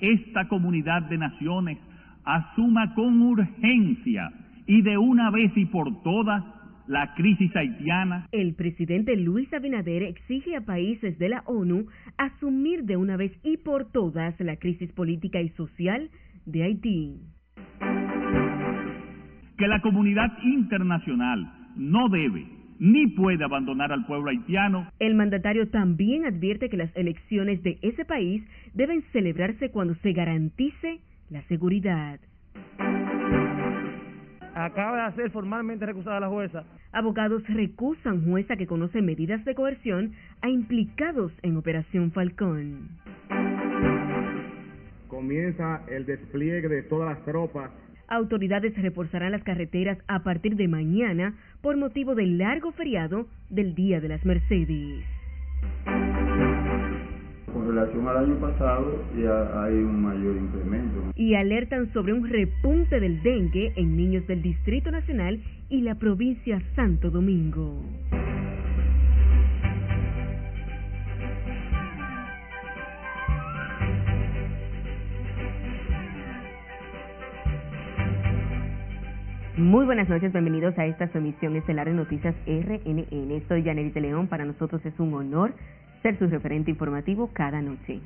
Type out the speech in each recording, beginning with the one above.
esta comunidad de naciones asuma con urgencia y de una vez y por todas la crisis haitiana. El presidente Luis Abinader exige a países de la ONU asumir de una vez y por todas la crisis política y social de Haití. Que la comunidad internacional no debe ni puede abandonar al pueblo haitiano. El mandatario también advierte que las elecciones de ese país deben celebrarse cuando se garantice la seguridad. Acaba de ser formalmente recusada la jueza. Abogados recusan jueza que conoce medidas de coerción a implicados en Operación Falcón. Comienza el despliegue de todas las tropas autoridades reforzarán las carreteras a partir de mañana por motivo del largo feriado del Día de las Mercedes. Con relación al año pasado ya hay un mayor incremento. Y alertan sobre un repunte del dengue en niños del Distrito Nacional y la provincia Santo Domingo. Muy buenas noches, bienvenidos a esta emisión estelar de Noticias RNN. Soy Janet de León, para nosotros es un honor ser su referente informativo cada noche.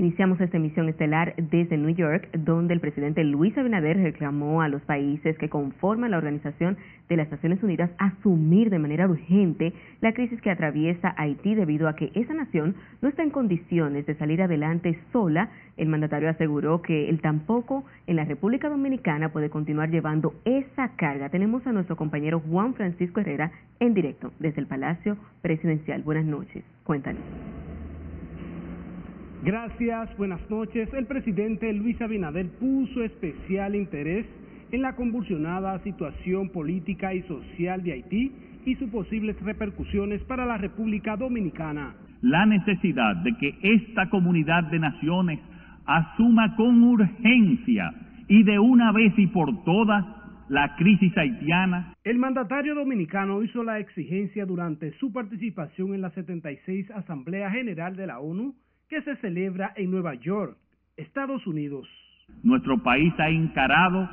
Iniciamos esta emisión estelar desde New York, donde el presidente Luis Abinader reclamó a los países que conforman la Organización de las Naciones Unidas asumir de manera urgente la crisis que atraviesa Haití debido a que esa nación no está en condiciones de salir adelante sola. El mandatario aseguró que él tampoco en la República Dominicana puede continuar llevando esa carga. Tenemos a nuestro compañero Juan Francisco Herrera en directo desde el Palacio Presidencial. Buenas noches. Cuéntanos. Gracias, buenas noches. El presidente Luis Abinader puso especial interés en la convulsionada situación política y social de Haití y sus posibles repercusiones para la República Dominicana. La necesidad de que esta comunidad de naciones asuma con urgencia y de una vez y por todas la crisis haitiana. El mandatario dominicano hizo la exigencia durante su participación en la 76 Asamblea General de la ONU que se celebra en Nueva York, Estados Unidos. Nuestro país ha encarado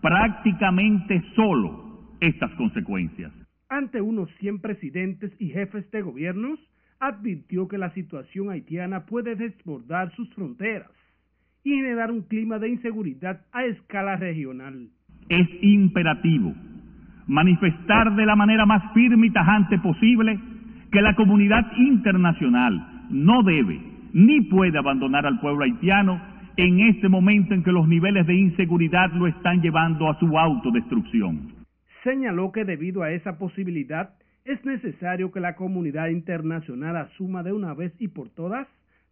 prácticamente solo estas consecuencias. Ante unos 100 presidentes y jefes de gobiernos, advirtió que la situación haitiana puede desbordar sus fronteras y generar un clima de inseguridad a escala regional. Es imperativo manifestar de la manera más firme y tajante posible que la comunidad internacional no debe ni puede abandonar al pueblo haitiano en este momento en que los niveles de inseguridad lo están llevando a su autodestrucción. Señaló que debido a esa posibilidad es necesario que la comunidad internacional asuma de una vez y por todas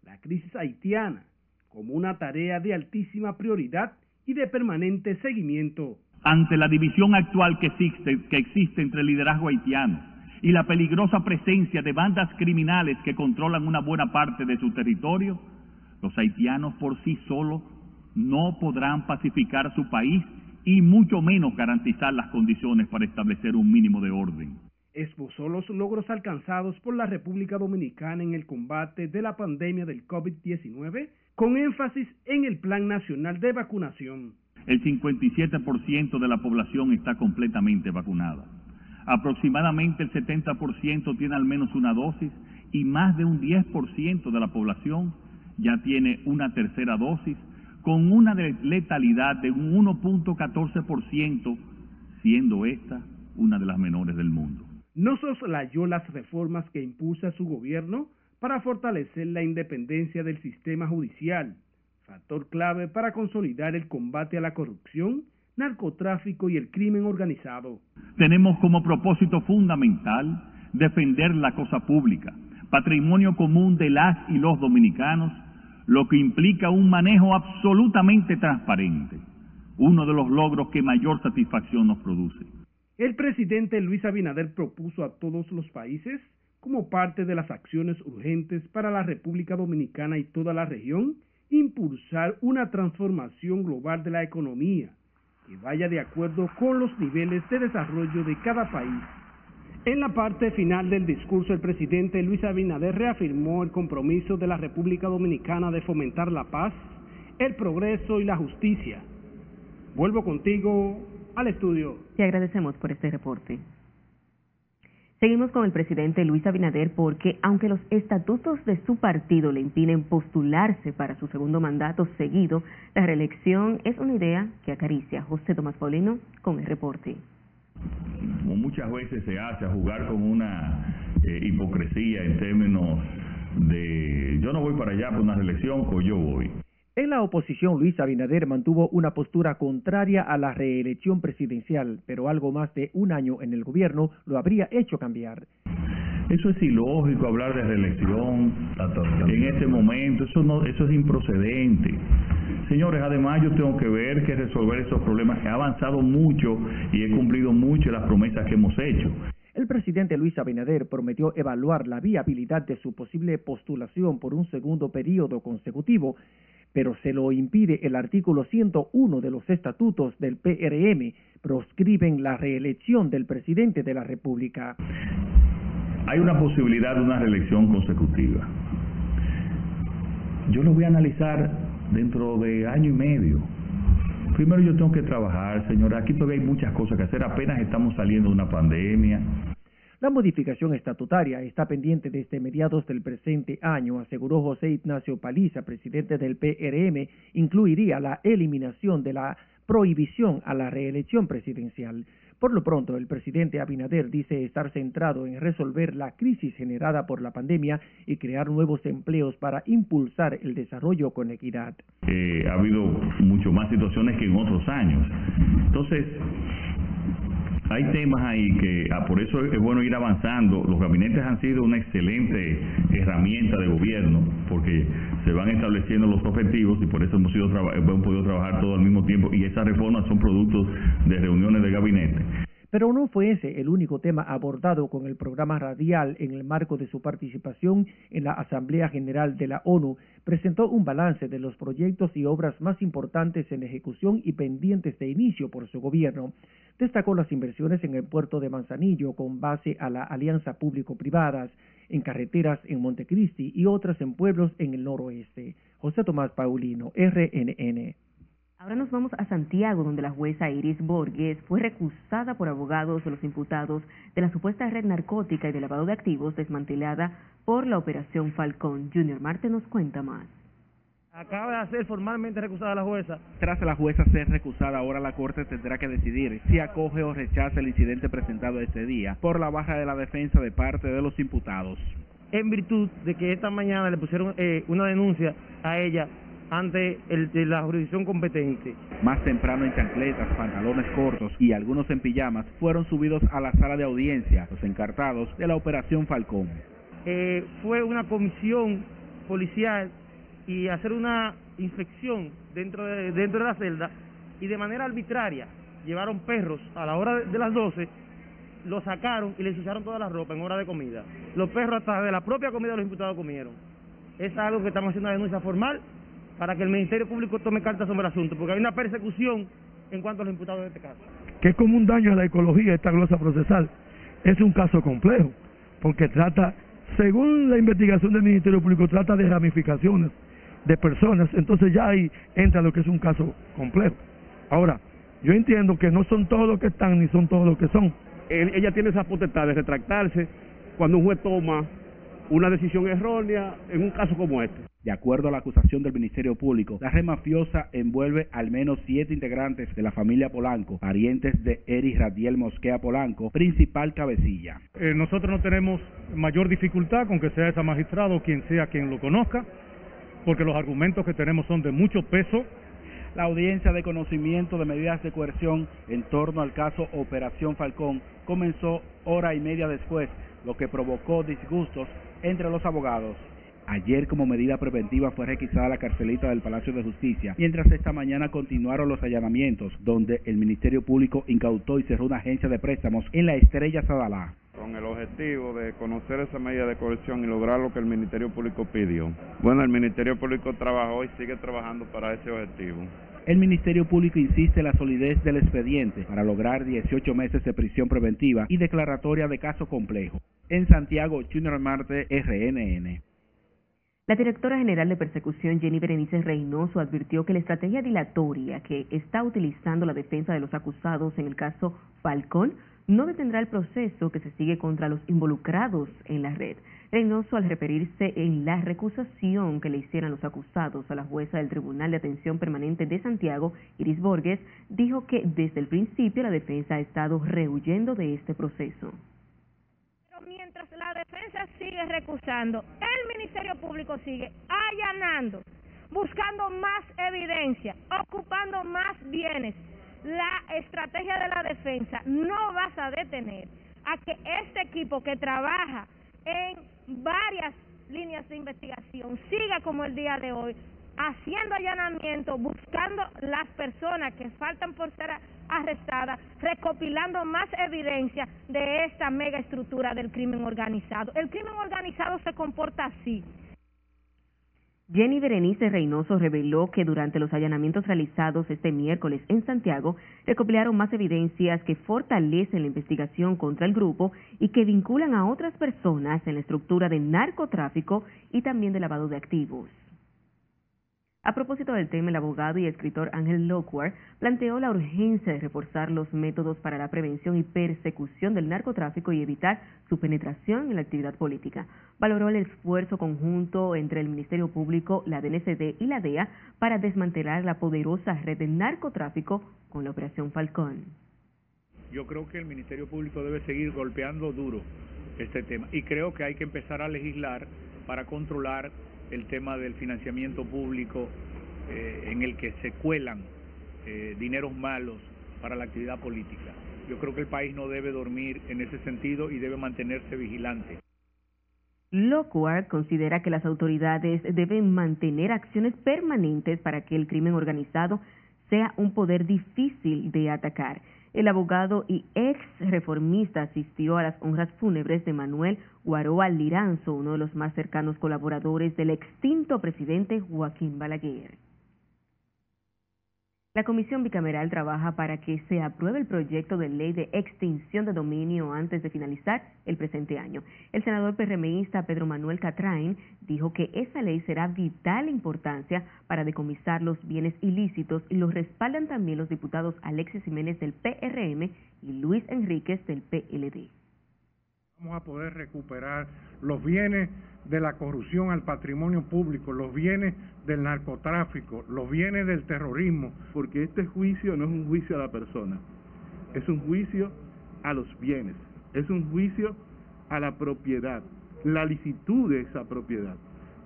la crisis haitiana como una tarea de altísima prioridad y de permanente seguimiento. Ante la división actual que existe, que existe entre el liderazgo haitiano y la peligrosa presencia de bandas criminales que controlan una buena parte de su territorio, los haitianos por sí solos no podrán pacificar su país y mucho menos garantizar las condiciones para establecer un mínimo de orden. Esbozó los logros alcanzados por la República Dominicana en el combate de la pandemia del COVID-19 con énfasis en el Plan Nacional de Vacunación. El 57% de la población está completamente vacunada. Aproximadamente el 70% tiene al menos una dosis y más de un 10% de la población ya tiene una tercera dosis con una letalidad de un 1.14%, siendo esta una de las menores del mundo. No soslayó las reformas que impulsa su gobierno para fortalecer la independencia del sistema judicial, factor clave para consolidar el combate a la corrupción narcotráfico y el crimen organizado. Tenemos como propósito fundamental defender la cosa pública, patrimonio común de las y los dominicanos, lo que implica un manejo absolutamente transparente, uno de los logros que mayor satisfacción nos produce. El presidente Luis Abinader propuso a todos los países, como parte de las acciones urgentes para la República Dominicana y toda la región, impulsar una transformación global de la economía, que vaya de acuerdo con los niveles de desarrollo de cada país En la parte final del discurso, el presidente Luis Abinader reafirmó el compromiso de la República Dominicana de fomentar la paz, el progreso y la justicia. Vuelvo contigo al estudio. Te agradecemos por este reporte. Seguimos con el presidente Luis Abinader porque, aunque los estatutos de su partido le impiden postularse para su segundo mandato seguido, la reelección es una idea que acaricia José Tomás Paulino con el reporte como muchas veces se hace, a jugar con una eh, hipocresía en términos de yo no voy para allá por una reelección o yo voy. En la oposición, Luis Abinader mantuvo una postura contraria a la reelección presidencial, pero algo más de un año en el gobierno lo habría hecho cambiar. Eso es ilógico hablar de reelección en este momento, eso no, eso es improcedente. Señores, además yo tengo que ver que resolver esos problemas. He avanzado mucho y he cumplido mucho las promesas que hemos hecho. El presidente Luis Abinader prometió evaluar la viabilidad de su posible postulación por un segundo periodo consecutivo, pero se lo impide el artículo 101 de los estatutos del PRM, proscriben la reelección del presidente de la República. Hay una posibilidad de una reelección consecutiva. Yo lo voy a analizar dentro de año y medio. Primero yo tengo que trabajar, señora. Aquí todavía hay muchas cosas que hacer. Apenas estamos saliendo de una pandemia. La modificación estatutaria está pendiente desde mediados del presente año, aseguró José Ignacio Paliza, presidente del PRM, incluiría la eliminación de la prohibición a la reelección presidencial. Por lo pronto, el presidente Abinader dice estar centrado en resolver la crisis generada por la pandemia y crear nuevos empleos para impulsar el desarrollo con equidad. Eh, ha habido mucho más situaciones que en otros años. Entonces, hay temas ahí que ah, por eso es bueno ir avanzando. Los gabinetes han sido una excelente herramienta de gobierno porque se van estableciendo los objetivos y por eso hemos, sido hemos podido trabajar todo al mismo tiempo y esas reformas son productos de reuniones de gabinete. Pero no fue ese el único tema abordado con el programa radial en el marco de su participación en la Asamblea General de la ONU. Presentó un balance de los proyectos y obras más importantes en ejecución y pendientes de inicio por su gobierno. Destacó las inversiones en el puerto de Manzanillo con base a la alianza público-privadas, en carreteras en Montecristi y otras en pueblos en el noroeste. José Tomás Paulino, RNN. Ahora nos vamos a Santiago, donde la jueza Iris Borges fue recusada por abogados de los imputados de la supuesta red narcótica y de lavado de activos desmantelada por la Operación Falcón. Junior Marte nos cuenta más. Acaba de ser formalmente recusada la jueza. Tras la jueza ser recusada, ahora la Corte tendrá que decidir si acoge o rechaza el incidente presentado este día por la baja de la defensa de parte de los imputados. En virtud de que esta mañana le pusieron eh, una denuncia a ella ante el, de la jurisdicción competente. Más temprano en chancletas, pantalones cortos y algunos en pijamas fueron subidos a la sala de audiencia los encartados de la Operación Falcón. Eh, fue una comisión policial y hacer una inspección dentro de, dentro de la celda y de manera arbitraria llevaron perros a la hora de, las 12 lo sacaron y le ensuciaron toda la ropa en hora de comida. Los perros hasta de la propia comida los imputados comieron. Es algo que estamos haciendo una denuncia formal para que el Ministerio Público tome cartas sobre el asunto, porque hay una persecución en cuanto a los imputados de este caso. Que es como un daño a la ecología esta glosa procesal. Es un caso complejo, porque trata, según la investigación del Ministerio Público, trata de ramificaciones de personas, entonces ya ahí entra lo que es un caso complejo. Ahora, yo entiendo que no son todos los que están ni son todos los que son. ella tiene esa potestad de retractarse cuando un juez toma una decisión errónea en un caso como este. De acuerdo a la acusación del Ministerio Público, la red mafiosa envuelve al menos siete integrantes de la familia Polanco, parientes de Eris Radiel Mosquea Polanco, principal cabecilla. Eh, nosotros no tenemos mayor dificultad con que sea ese magistrado quien sea quien lo conozca, porque los argumentos que tenemos son de mucho peso. La audiencia de conocimiento de medidas de coerción en torno al caso Operación Falcón comenzó hora y media después, lo que provocó disgustos entre los abogados. Ayer como medida preventiva fue requisada la carcelita del Palacio de Justicia, mientras esta mañana continuaron los allanamientos, donde el Ministerio Público incautó y cerró una agencia de préstamos en la Estrella Sadalá. con el objetivo de conocer esa medida de coerción y lograr lo que el Ministerio Público pidió. Bueno, el Ministerio Público trabajó y sigue trabajando para ese objetivo. El Ministerio Público insiste en la solidez del expediente para lograr 18 meses de prisión preventiva y declaratoria de caso complejo. En Santiago, Junior Marte, RNN. La directora general de persecución, Jenny Berenice Reynoso, advirtió que la estrategia dilatoria que está utilizando la defensa de los acusados en el caso Falcón no detendrá el proceso que se sigue contra los involucrados en la red. Reynoso, al referirse en la recusación que le hicieron los acusados a la jueza del Tribunal de Atención Permanente de Santiago, Iris Borges, dijo que desde el principio la defensa ha estado rehuyendo de este proceso mientras la defensa sigue recusando, el Ministerio Público sigue allanando, buscando más evidencia, ocupando más bienes. La estrategia de la defensa no vas a detener a que este equipo que trabaja en varias líneas de investigación siga como el día de hoy, haciendo allanamiento, buscando las personas que faltan por ser arrestadas, recopilando más evidencia de esta mega estructura del crimen organizado. El crimen organizado se comporta así. Jenny Berenice Reynoso reveló que durante los allanamientos realizados este miércoles en Santiago recopilaron más evidencias que fortalecen la investigación contra el grupo y que vinculan a otras personas en la estructura de narcotráfico y también de lavado de activos. A propósito del tema, el abogado y escritor Ángel Lockhart planteó la urgencia de reforzar los métodos para la prevención y persecución del narcotráfico y evitar su penetración en la actividad política. Valoró el esfuerzo conjunto entre el Ministerio Público, la DNCD y la DEA para desmantelar la poderosa red de narcotráfico con la Operación Falcón. Yo creo que el Ministerio Público debe seguir golpeando duro este tema y creo que hay que empezar a legislar para controlar el tema del financiamiento público eh, en el que se cuelan eh, dineros malos para la actividad política. Yo creo que el país no debe dormir en ese sentido y debe mantenerse vigilante. Lockhart considera que las autoridades deben mantener acciones permanentes para que el crimen organizado sea un poder difícil de atacar. El abogado y ex reformista asistió a las honras fúnebres de Manuel Guaroa Liranzo, uno de los más cercanos colaboradores del extinto presidente Joaquín Balaguer. La Comisión Bicameral trabaja para que se apruebe el proyecto de ley de extinción de dominio antes de finalizar el presente año. El senador PRMista Pedro Manuel Catrain dijo que esa ley será vital importancia para decomisar los bienes ilícitos y lo respaldan también los diputados Alexis Jiménez del PRM y Luis Enríquez del PLD. Vamos a poder recuperar los bienes de la corrupción al patrimonio público, los bienes del narcotráfico, los bienes del terrorismo. Porque este juicio no es un juicio a la persona, es un juicio a los bienes, es un juicio a la propiedad, la licitud de esa propiedad.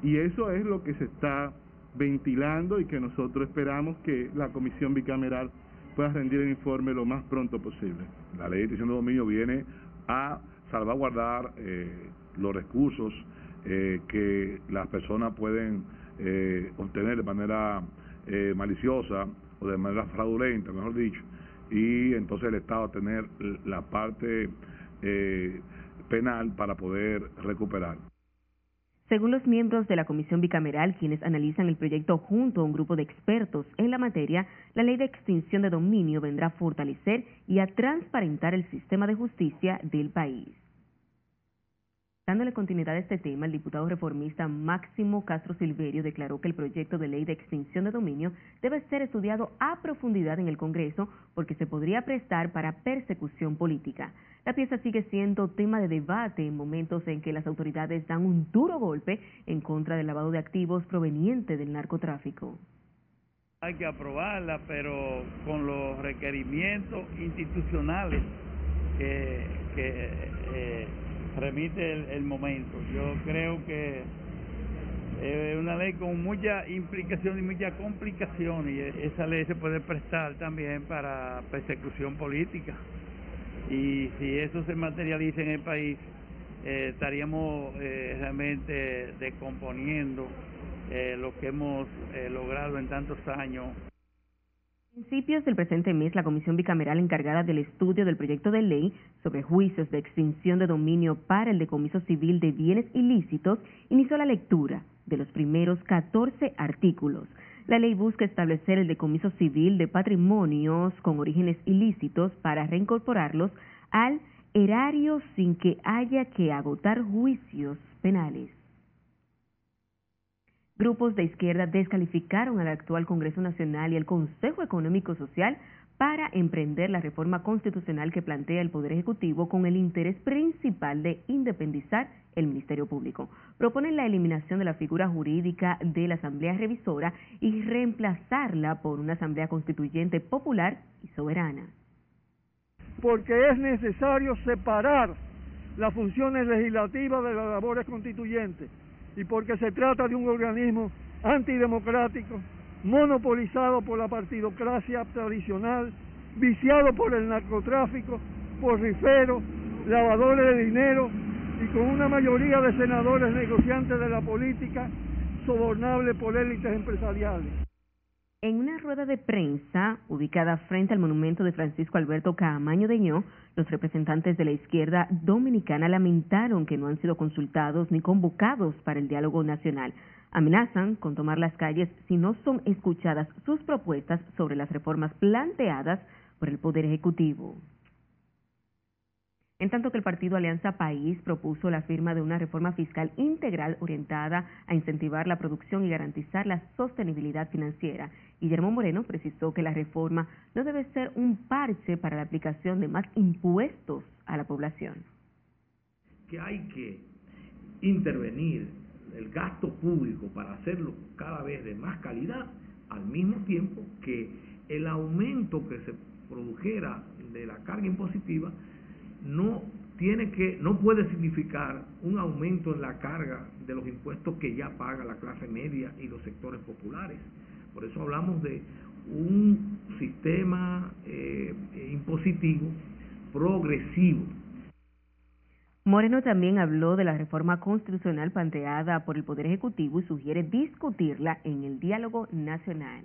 Y eso es lo que se está ventilando y que nosotros esperamos que la comisión bicameral pueda rendir el informe lo más pronto posible. La ley de extinción de dominio viene a salvaguardar eh, los recursos eh, que las personas pueden eh, obtener de manera eh, maliciosa o de manera fraudulenta, mejor dicho, y entonces el Estado tener la parte eh, penal para poder recuperar. Según los miembros de la Comisión Bicameral, quienes analizan el proyecto junto a un grupo de expertos en la materia, la ley de extinción de dominio vendrá a fortalecer y a transparentar el sistema de justicia del país. Dándole continuidad a este tema, el diputado reformista Máximo Castro Silverio declaró que el proyecto de ley de extinción de dominio debe ser estudiado a profundidad en el Congreso porque se podría prestar para persecución política. La pieza sigue siendo tema de debate en momentos en que las autoridades dan un duro golpe en contra del lavado de activos proveniente del narcotráfico. Hay que aprobarla, pero con los requerimientos institucionales que, eh, remite el, momento. Yo creo que es una ley con mucha implicación y mucha complicación y esa ley se puede prestar también para persecución política. Y si eso se materializa en el país, eh, estaríamos eh, realmente descomponiendo eh, lo que hemos logrado en tantos años principios del presente mes, la comisión bicameral encargada del estudio del proyecto de ley sobre juicios de extinción de dominio para el decomiso civil de bienes ilícitos inició la lectura de los primeros 14 artículos. La ley busca establecer el decomiso civil de patrimonios con orígenes ilícitos para reincorporarlos al erario sin que haya que agotar juicios penales. Grupos de izquierda descalificaron al actual Congreso Nacional y al Consejo Económico Social para emprender la reforma constitucional que plantea el Poder Ejecutivo con el interés principal de independizar el Ministerio Público. Proponen la eliminación de la figura jurídica de la Asamblea Revisora y reemplazarla por una Asamblea Constituyente popular y soberana. Porque es necesario separar las funciones legislativas de las labores constituyentes y porque se trata de un organismo antidemocrático, monopolizado por la partidocracia tradicional, viciado por el narcotráfico, por riferos, lavadores de dinero y con una mayoría de senadores negociantes de la política, sobornable por élites empresariales. En una rueda de prensa ubicada frente al monumento de Francisco Alberto Caamaño Deñó, los representantes de la izquierda dominicana lamentaron que no han sido consultados ni convocados para el diálogo nacional. Amenazan con tomar las calles si no son escuchadas sus propuestas sobre las reformas planteadas por el Poder Ejecutivo en tanto que el partido Alianza País propuso la firma de una reforma fiscal integral orientada a incentivar la producción y garantizar la sostenibilidad financiera. Guillermo Moreno precisó que la reforma no debe ser un parche para la aplicación de más impuestos a la población. Que hay que intervenir el gasto público para hacerlo cada vez de más calidad, al mismo tiempo que el aumento que se produjera de la carga impositiva no tiene que no puede significar un aumento en la carga de los impuestos que ya paga la clase media y los sectores populares. Por eso hablamos de un sistema eh, impositivo progresivo. Moreno también habló de la reforma constitucional planteada por el Poder Ejecutivo y sugiere discutirla en el diálogo nacional.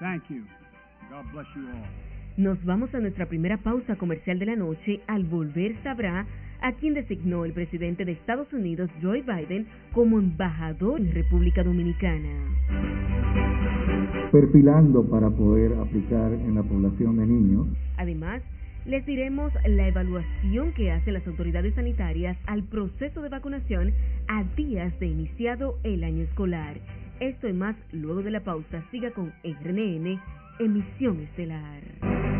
Thank you. God bless you all. Nos vamos a nuestra primera pausa comercial de la noche. Al volver sabrá a quién designó el presidente de Estados Unidos, Joe Biden, como embajador en República Dominicana. Perfilando para poder aplicar en la población de niños. Además, les diremos la evaluación que hacen las autoridades sanitarias al proceso de vacunación a días de iniciado el año escolar. Esto y más luego de la pausa. Siga con RNN, emisión estelar.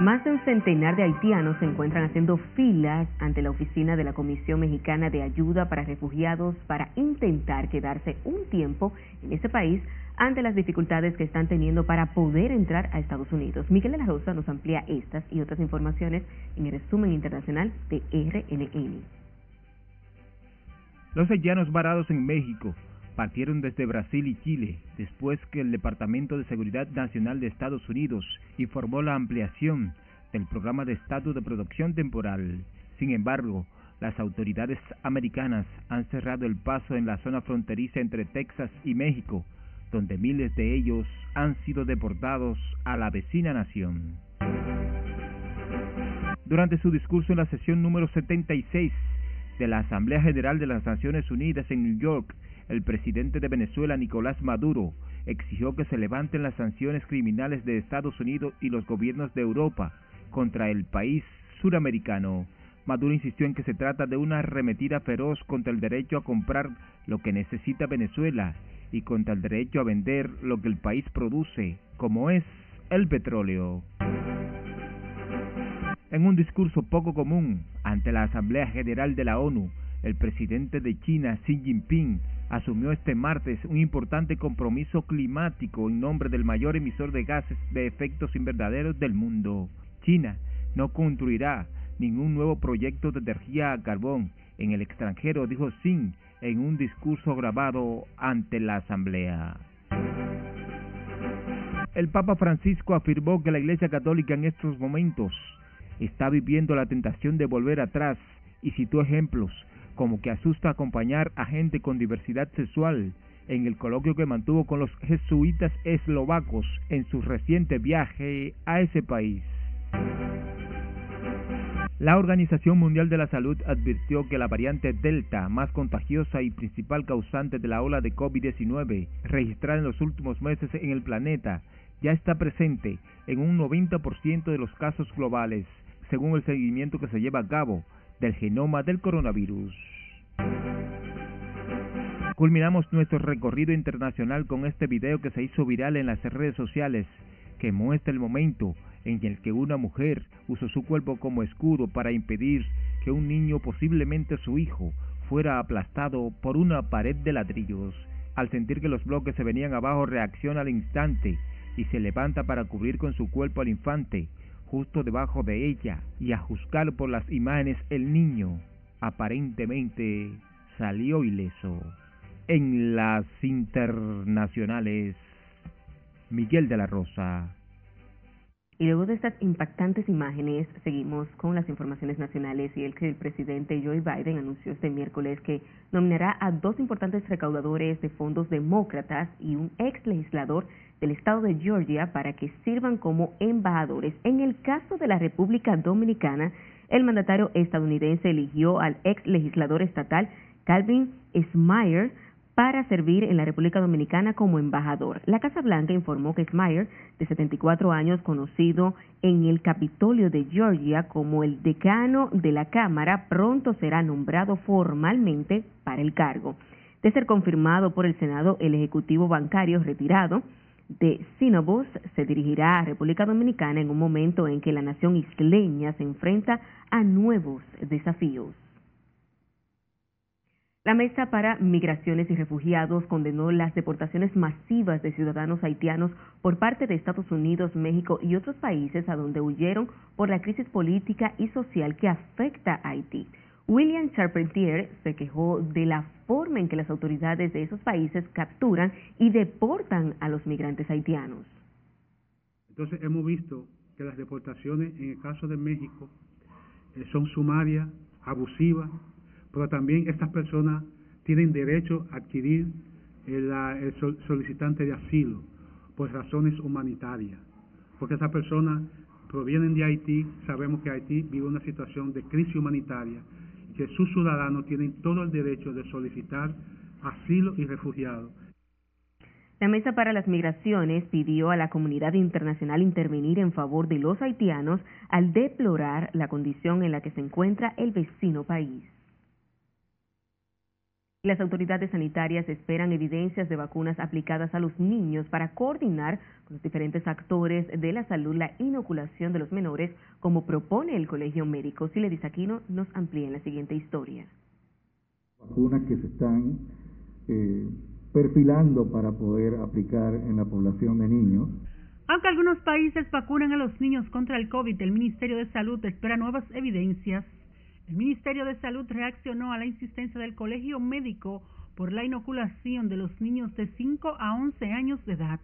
Más de un centenar de haitianos se encuentran haciendo filas ante la oficina de la Comisión Mexicana de Ayuda para Refugiados para intentar quedarse un tiempo en ese país ante las dificultades que están teniendo para poder entrar a Estados Unidos. Miguel de la Rosa nos amplía estas y otras informaciones en el resumen internacional de RNN. Los haitianos varados en México partieron desde Brasil y Chile después que el Departamento de Seguridad Nacional de Estados Unidos informó la ampliación del programa de estatus de producción temporal. Sin embargo, las autoridades americanas han cerrado el paso en la zona fronteriza entre Texas y México, donde miles de ellos han sido deportados a la vecina nación. Durante su discurso en la sesión número 76 de la Asamblea General de las Naciones Unidas en New York, el presidente de Venezuela, Nicolás Maduro, exigió que se levanten las sanciones criminales de Estados Unidos y los gobiernos de Europa contra el país suramericano. Maduro insistió en que se trata de una arremetida feroz contra el derecho a comprar lo que necesita Venezuela y contra el derecho a vender lo que el país produce, como es el petróleo. En un discurso poco común ante la Asamblea General de la ONU, el presidente de China, Xi Jinping, asumió este martes un importante compromiso climático en nombre del mayor emisor de gases de efectos invernaderos del mundo. China no construirá ningún nuevo proyecto de energía a carbón en el extranjero, dijo Xi en un discurso grabado ante la Asamblea. El Papa Francisco afirmó que la Iglesia Católica en estos momentos está viviendo la tentación de volver atrás y citó ejemplos como que asusta acompañar a gente con diversidad sexual en el coloquio que mantuvo con los jesuitas eslovacos en su reciente viaje a ese país. La Organización Mundial de la Salud advirtió que la variante Delta, más contagiosa y principal causante de la ola de COVID-19 registrada en los últimos meses en el planeta, ya está presente en un 90% de los casos globales, según el seguimiento que se lleva a cabo del genoma del coronavirus. Culminamos nuestro recorrido internacional con este video que se hizo viral en las redes sociales, que muestra el momento en el que una mujer usó su cuerpo como escudo para impedir que un niño, posiblemente su hijo, fuera aplastado por una pared de ladrillos. Al sentir que los bloques se venían abajo, reacciona al instante y se levanta para cubrir con su cuerpo al infante, justo debajo de ella, y a juzgar por las imágenes el niño aparentemente salió ileso. En las internacionales, Miguel de la Rosa. Y luego de estas impactantes imágenes, seguimos con las informaciones nacionales y el que el presidente Joe Biden anunció este miércoles que nominará a dos importantes recaudadores de fondos demócratas y un ex legislador del estado de Georgia para que sirvan como embajadores. En el caso de la República Dominicana, el mandatario estadounidense eligió al ex legislador estatal Calvin Smeyer para servir en la República Dominicana como embajador. La Casa Blanca informó que Smeyer, de 74 años, conocido en el Capitolio de Georgia como el decano de la Cámara, pronto será nombrado formalmente para el cargo. De ser confirmado por el Senado, el Ejecutivo Bancario retirado de Sinobus se dirigirá a República Dominicana en un momento en que la nación isleña se enfrenta a nuevos desafíos. La Mesa para Migraciones y Refugiados condenó las deportaciones masivas de ciudadanos haitianos por parte de Estados Unidos, México y otros países a donde huyeron por la crisis política y social que afecta a Haití. William Charpentier se quejó de la forma en que las autoridades de esos países capturan y deportan a los migrantes haitianos. Entonces hemos visto que las deportaciones en el caso de México eh, son sumarias, abusivas, pero también estas personas tienen derecho a adquirir el, solicitante de asilo por razones humanitarias, porque esas personas provienen de Haití, sabemos que Haití vive una situación de crisis humanitaria y que sus ciudadanos tienen todo el derecho de solicitar asilo y refugiado. La Mesa para las Migraciones pidió a la comunidad internacional intervenir en favor de los haitianos al deplorar la condición en la que se encuentra el vecino país. Las autoridades sanitarias esperan evidencias de vacunas aplicadas a los niños para coordinar con los diferentes actores de la salud la inoculación de los menores, como propone el Colegio Médico. Sile Aquino nos amplía en la siguiente historia. Vacunas que se están eh, perfilando para poder aplicar en la población de niños. Aunque algunos países vacunan a los niños contra el COVID, el Ministerio de Salud espera nuevas evidencias el Ministerio de Salud reaccionó a la insistencia del Colegio Médico por la inoculación de los niños de 5 a 11 años de edad.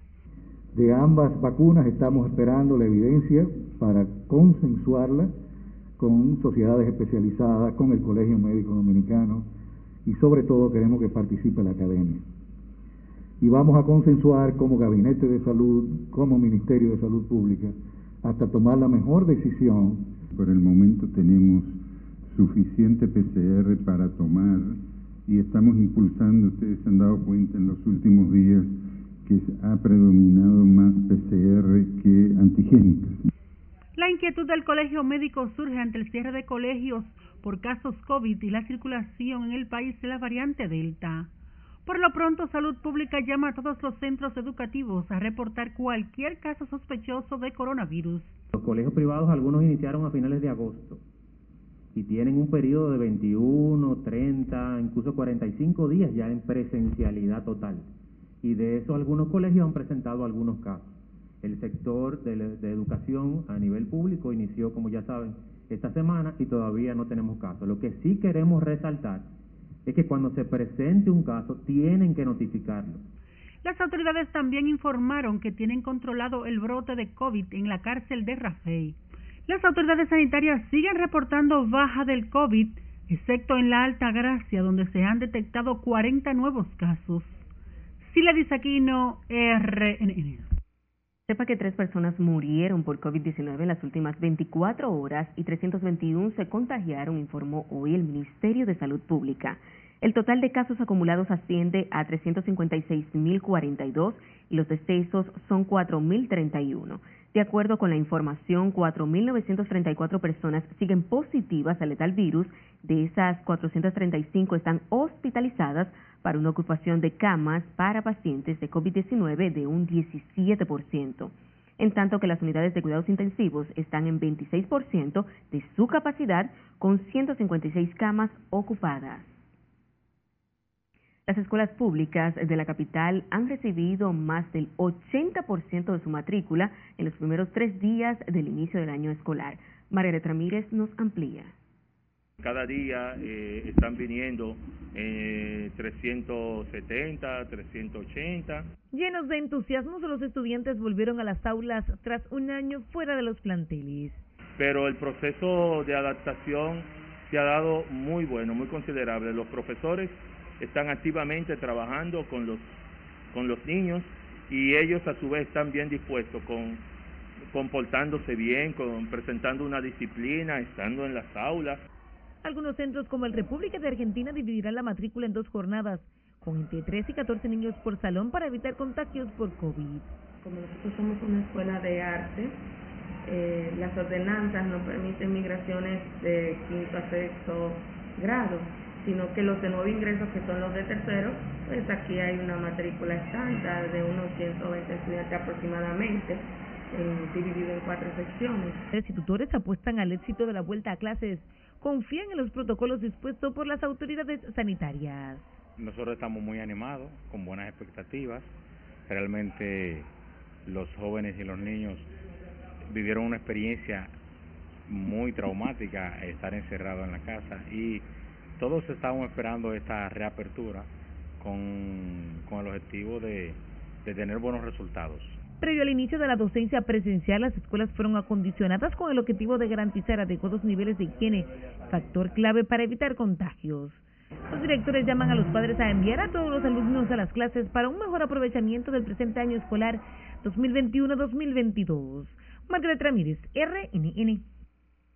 De ambas vacunas estamos esperando la evidencia para consensuarla con sociedades especializadas, con el Colegio Médico Dominicano y sobre todo queremos que participe la academia. Y vamos a consensuar como Gabinete de Salud, como Ministerio de Salud Pública, hasta tomar la mejor decisión. Por el momento tenemos suficiente PCR para tomar y estamos impulsando, ustedes se han dado cuenta en los últimos días que ha predominado más PCR que antigénicos. La inquietud del colegio médico surge ante el cierre de colegios por casos COVID y la circulación en el país de la variante Delta. Por lo pronto, Salud Pública llama a todos los centros educativos a reportar cualquier caso sospechoso de coronavirus. Los colegios privados, algunos iniciaron a finales de agosto y tienen un periodo de 21, 30, incluso 45 días ya en presencialidad total. Y de eso algunos colegios han presentado algunos casos. El sector de, educación a nivel público inició, como ya saben, esta semana y todavía no tenemos casos. Lo que sí queremos resaltar es que cuando se presente un caso tienen que notificarlo. Las autoridades también informaron que tienen controlado el brote de COVID en la cárcel de Rafey. Las autoridades sanitarias siguen reportando baja del COVID, excepto en la Alta Gracia, donde se han detectado 40 nuevos casos. Sila Aquino, RNN. Sepa que tres personas murieron por COVID-19 en las últimas 24 horas y 321 se contagiaron, informó hoy el Ministerio de Salud Pública. El total de casos acumulados asciende a 356.042 y los decesos son 4.031. De acuerdo con la información, 4.934 personas siguen positivas al letal virus. De esas, 435 están hospitalizadas para una ocupación de camas para pacientes de COVID-19 de un 17%, en tanto que las unidades de cuidados intensivos están en 26% de su capacidad con 156 camas ocupadas. Las escuelas públicas de la capital han recibido más del 80% de su matrícula en los primeros tres días del inicio del año escolar. María Ramírez nos amplía. Cada día eh, están viniendo eh, 370, 380. Llenos de entusiasmo, los estudiantes volvieron a las aulas tras un año fuera de los planteles. Pero el proceso de adaptación se ha dado muy bueno, muy considerable. Los profesores están activamente trabajando con los, con los niños y ellos a su vez están bien dispuestos con comportándose bien, con, presentando una disciplina, estando en las aulas. Algunos centros como el República de Argentina dividirán la matrícula en dos jornadas, con entre 13 y 14 niños por salón para evitar contagios por COVID. Como nosotros somos una escuela de arte, eh, las ordenanzas no permiten migraciones de quinto a sexto grado sino que los de nuevo ingreso, que son los de tercero, pues aquí hay una matrícula estándar de unos 120 estudiantes aproximadamente, dividido en cuatro secciones. Los tutores apuestan al éxito de la vuelta a clases, confían en los protocolos dispuestos por las autoridades sanitarias. Nosotros estamos muy animados, con buenas expectativas. Realmente los jóvenes y los niños vivieron una experiencia muy traumática estar encerrados en la casa y todos estábamos esperando esta reapertura con, el objetivo de, tener buenos resultados. Previo al inicio de la docencia presencial, las escuelas fueron acondicionadas con el objetivo de garantizar adecuados niveles de higiene, factor clave para evitar contagios. Los directores llaman a los padres a enviar a todos los alumnos a las clases para un mejor aprovechamiento del presente año escolar 2021-2022. Margaret Ramírez, RNN.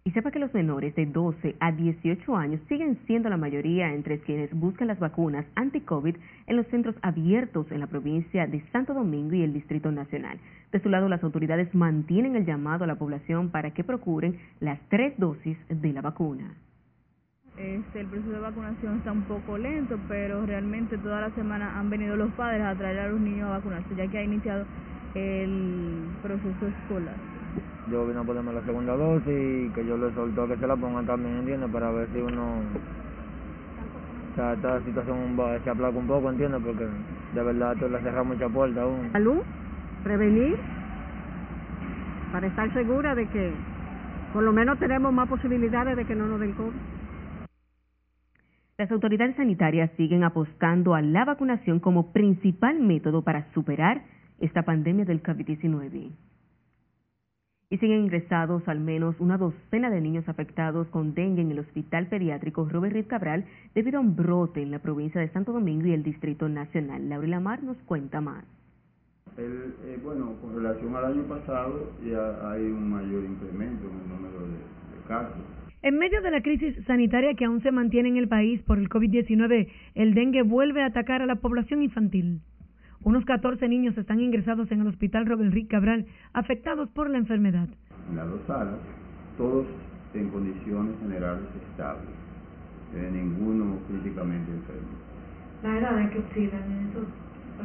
Y sepa que los menores de 12 a 18 años siguen siendo la mayoría entre quienes buscan las vacunas anti-COVID en los centros abiertos en la provincia de Santo Domingo y el Distrito Nacional. De su lado, las autoridades mantienen el llamado a la población para que procuren las tres dosis de la vacuna. Este, el proceso de vacunación está un poco lento, pero realmente toda la semana han venido los padres a traer a los niños a vacunarse, ya que ha iniciado el proceso escolar yo vine a ponerme la segunda dosis y que yo le soltó que se la pongan también, ¿entiendes? Para ver si uno... O sea, esta situación va, se aplaca un poco, ¿entiendes? Porque de verdad esto le cerra mucha puerta aún. Salud, prevenir, para estar segura de que por lo menos tenemos más posibilidades de que no nos den COVID. Las autoridades sanitarias siguen apostando a la vacunación como principal método para superar esta pandemia del COVID-19 y siguen ingresados al menos una docena de niños afectados con dengue en el Hospital Pediátrico Robert Reed Cabral debido a un brote en la provincia de Santo Domingo y el Distrito Nacional. Laura Lamar nos cuenta más. El, eh, bueno, con relación al año pasado ya hay un mayor incremento en el número de casos. En medio de la crisis sanitaria que aún se mantiene en el país por el COVID-19, el dengue vuelve a atacar a la población infantil. Unos 14 niños están ingresados en el hospital Robert Rick Cabral, afectados por la enfermedad. En las dos salas, todos en condiciones generales estables, eh, ninguno críticamente enfermo. La edad de que oxidan eso.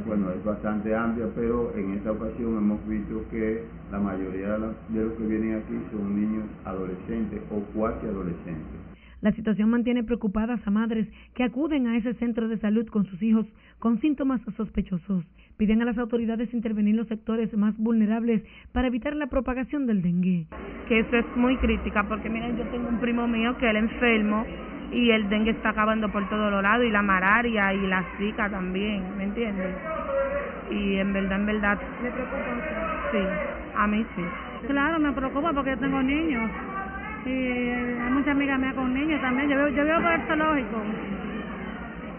Bueno, es bastante amplia, pero en esta ocasión hemos visto que la mayoría de, de los que vienen aquí son niños adolescentes o cuasi adolescentes. La situación mantiene preocupadas a madres que acuden a ese centro de salud con sus hijos con síntomas sospechosos. Piden a las autoridades intervenir los sectores más vulnerables para evitar la propagación del dengue. Que eso es muy crítica porque miren, yo tengo un primo mío que él enfermo y el dengue está acabando por todos los lados y la malaria y la zika también, ¿me entiendes? Y en verdad, en verdad... ¿Le preocupa Sí, a mí sí. Claro, me preocupa porque yo tengo niños y hay muchas amigas mías con niños también. Yo veo, yo veo por el zoológico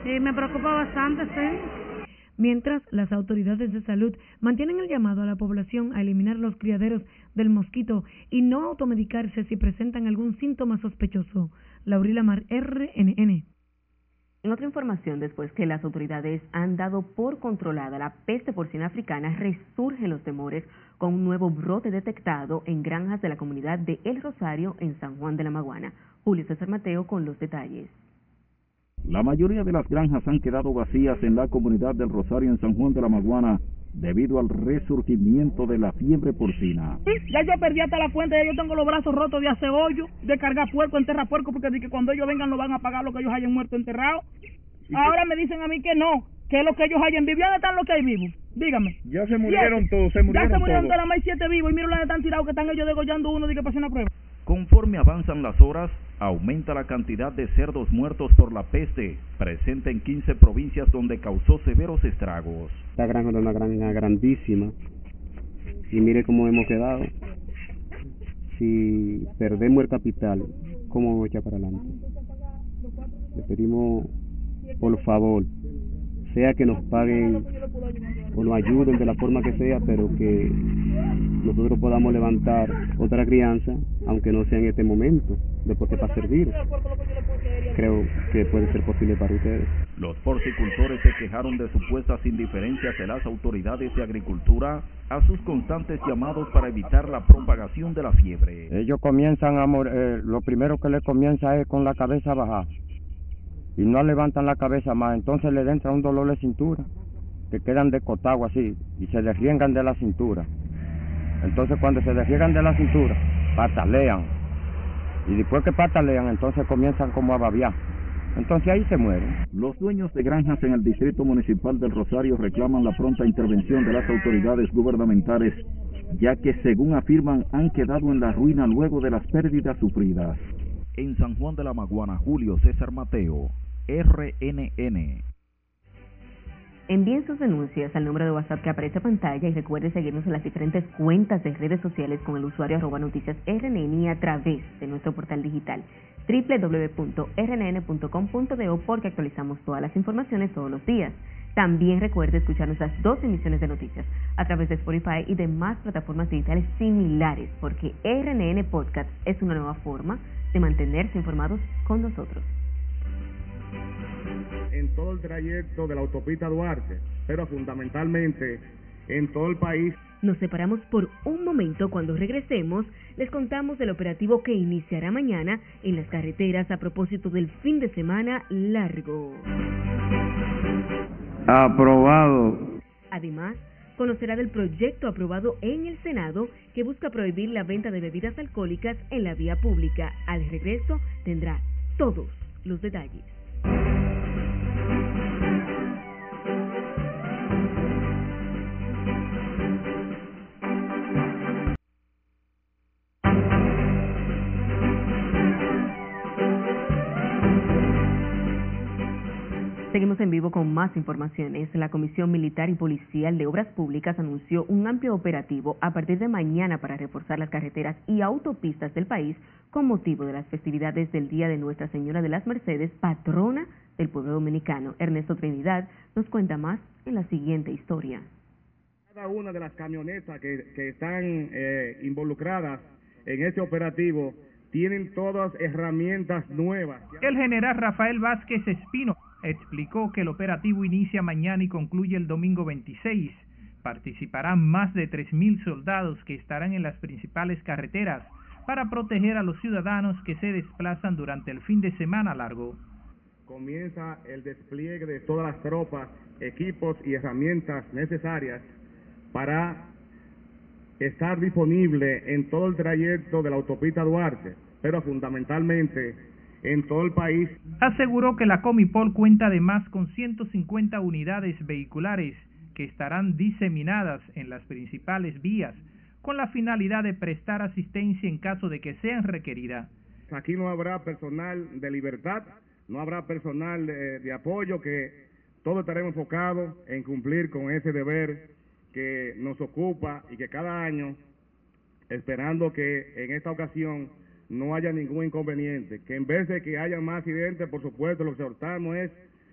y me preocupa bastante, sí. Mientras, las autoridades de salud mantienen el llamado a la población a eliminar los criaderos del mosquito y no automedicarse si presentan algún síntoma sospechoso. Laurila Mar, RNN. En otra información, después que las autoridades han dado por controlada la peste porcina africana, resurgen los temores con un nuevo brote detectado en granjas de la comunidad de El Rosario en San Juan de la Maguana. Julio César Mateo con los detalles. La mayoría de las granjas han quedado vacías en la comunidad del Rosario en San Juan de la Maguana debido al resurgimiento de la fiebre porcina. Sí, ya yo perdí hasta la fuente, ya yo tengo los brazos rotos de hacer hoyo, de cargar puerco, enterrar puerco, porque de que cuando ellos vengan no van a pagar lo que ellos hayan muerto enterrado. Ahora me dicen a mí que no, que lo que ellos hayan vivido, ¿dónde están los que hay vivos? Dígame. Ya se murieron todos, se murieron Ya se murieron todos. todos, más hay siete vivos, y mira la están tirados que están ellos degollando uno de que pase una prueba. Conforme avanzan las horas, aumenta la cantidad de cerdos muertos por la peste, presente en 15 provincias donde causó severos estragos. Esta granja era una granja grandísima y mire cómo hemos quedado. Si perdemos el capital, ¿cómo vamos a echar para adelante? Le pedimos, por favor, sea que nos paguen o nos ayuden de la forma que sea, pero que nosotros podamos levantar otra crianza, aunque no sea en este momento, después que para servir. Creo que puede ser posible para ustedes. Los porcicultores se quejaron de supuestas indiferencias de las autoridades de agricultura a sus constantes llamados para evitar la propagación de la fiebre. Ellos comienzan a mor- eh, lo primero que les comienza es con la cabeza baja y no levantan la cabeza más, entonces les entra un dolor de cintura, que quedan descotados así y se desriengan de la cintura. Entonces cuando se desriegan de la cintura, patalean. Y después que patalean, entonces comienzan como a babiar. Entonces ahí se mueren. Los dueños de granjas en el Distrito Municipal del Rosario reclaman la pronta intervención de las autoridades gubernamentales, ya que según afirman han quedado en la ruina luego de las pérdidas sufridas. En San Juan de la Maguana, Julio César Mateo, Envíen sus denuncias al número de WhatsApp que aparece en pantalla y recuerde seguirnos en las diferentes cuentas de redes sociales con el usuario arroba noticias RNN y a través de nuestro portal digital www.rnn.com.do porque actualizamos todas las informaciones todos los días. También recuerde escuchar nuestras dos emisiones de noticias a través de Spotify y demás plataformas digitales similares porque RNN Podcast es una nueva forma de mantenerse informados con nosotros. En todo el trayecto de la autopista Duarte, pero fundamentalmente en todo el país. Nos separamos por un momento. Cuando regresemos, les contamos del operativo que iniciará mañana en las carreteras a propósito del fin de semana largo. Aprobado. Además, conocerá del proyecto aprobado en el Senado que busca prohibir la venta de bebidas alcohólicas en la vía pública. Al regreso tendrá todos los detalles. Seguimos en vivo con más informaciones. La Comisión Militar y Policial de Obras Públicas anunció un amplio operativo a partir de mañana para reforzar las carreteras y autopistas del país con motivo de las festividades del Día de Nuestra Señora de las Mercedes, patrona del pueblo dominicano. Ernesto Trinidad nos cuenta más en la siguiente historia. Cada una de las camionetas que, que están eh, involucradas en este operativo tienen todas herramientas nuevas. El general Rafael Vázquez Espino explicó que el operativo inicia mañana y concluye el domingo 26. Participarán más de 3.000 soldados que estarán en las principales carreteras para proteger a los ciudadanos que se desplazan durante el fin de semana largo. comienza el despliegue de todas las tropas, equipos y herramientas necesarias para estar disponible en todo el trayecto de la autopista Duarte, pero fundamentalmente en todo el país. Aseguró que la Comipol cuenta además con 150 unidades vehiculares que estarán diseminadas en las principales vías con la finalidad de prestar asistencia en caso de que sean requeridas. Aquí no habrá personal de libertad, no habrá personal de, de apoyo, que todos estaremos enfocados en cumplir con ese deber que nos ocupa y que cada año, esperando que en esta ocasión no haya ningún inconveniente, que en vez de que haya más accidentes, por supuesto, lo que exhortamos es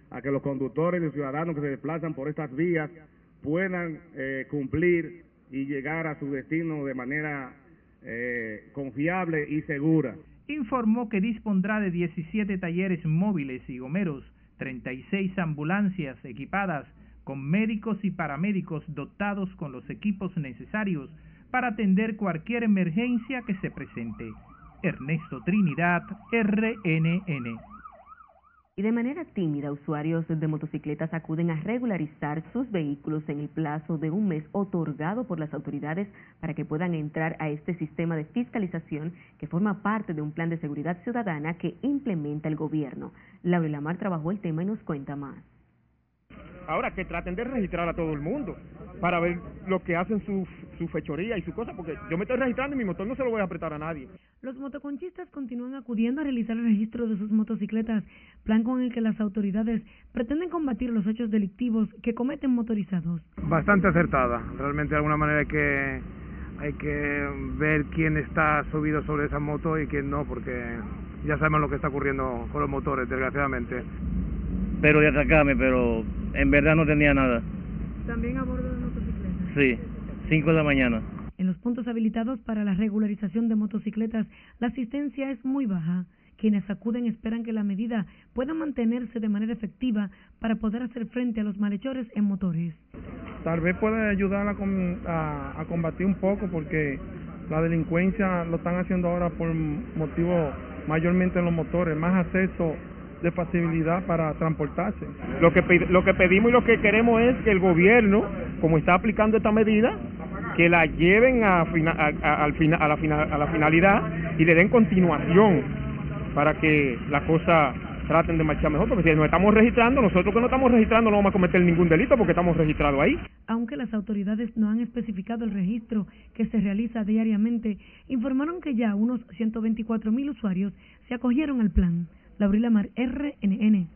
a que los conductores y los ciudadanos que se desplazan por estas vías puedan eh, cumplir y llegar a su destino de manera eh, confiable y segura. Informó que dispondrá de 17 talleres móviles y gomeros, 36 ambulancias equipadas con médicos y paramédicos dotados con los equipos necesarios para atender cualquier emergencia que se presente. Ernesto Trinidad, RNN. Y de manera tímida, usuarios de motocicletas acuden a regularizar sus vehículos en el plazo de un mes otorgado por las autoridades para que puedan entrar a este sistema de fiscalización que forma parte de un plan de seguridad ciudadana que implementa el gobierno. Laura Lamar trabajó el tema y nos cuenta más. Ahora que traten de registrar a todo el mundo para ver lo que hacen su, su fechoría y su cosa, porque yo me estoy registrando y mi motor no se lo voy a apretar a nadie. Los motoconchistas continúan acudiendo a realizar el registro de sus motocicletas, plan con el que las autoridades pretenden combatir los hechos delictivos que cometen motorizados. Bastante acertada, realmente de alguna manera hay que, hay que ver quién está subido sobre esa moto y quién no, porque ya sabemos lo que está ocurriendo con los motores, desgraciadamente. Pero de atacarme, pero en verdad no tenía nada. ¿También a bordo de motocicleta? Sí, 5 de la mañana. En los puntos habilitados para la regularización de motocicletas, la asistencia es muy baja. Quienes acuden esperan que la medida pueda mantenerse de manera efectiva para poder hacer frente a los malhechores en motores. Tal vez pueda ayudar a, a, a combatir un poco porque la delincuencia lo están haciendo ahora por motivo mayormente en los motores, más acceso de facilidad para transportarse. Lo que, lo que pedimos y lo que queremos es que el gobierno, como está aplicando esta medida, que la lleven a, al fina- a la, la finalidad y le den continuación para que las cosas traten de marchar mejor, porque si nos estamos registrando, nosotros que no estamos registrando no vamos a cometer ningún delito porque estamos registrados ahí. Aunque las autoridades no han especificado el registro que se realiza diariamente, informaron que ya unos 124 mil usuarios se acogieron al plan. Laurila Mar, RNN.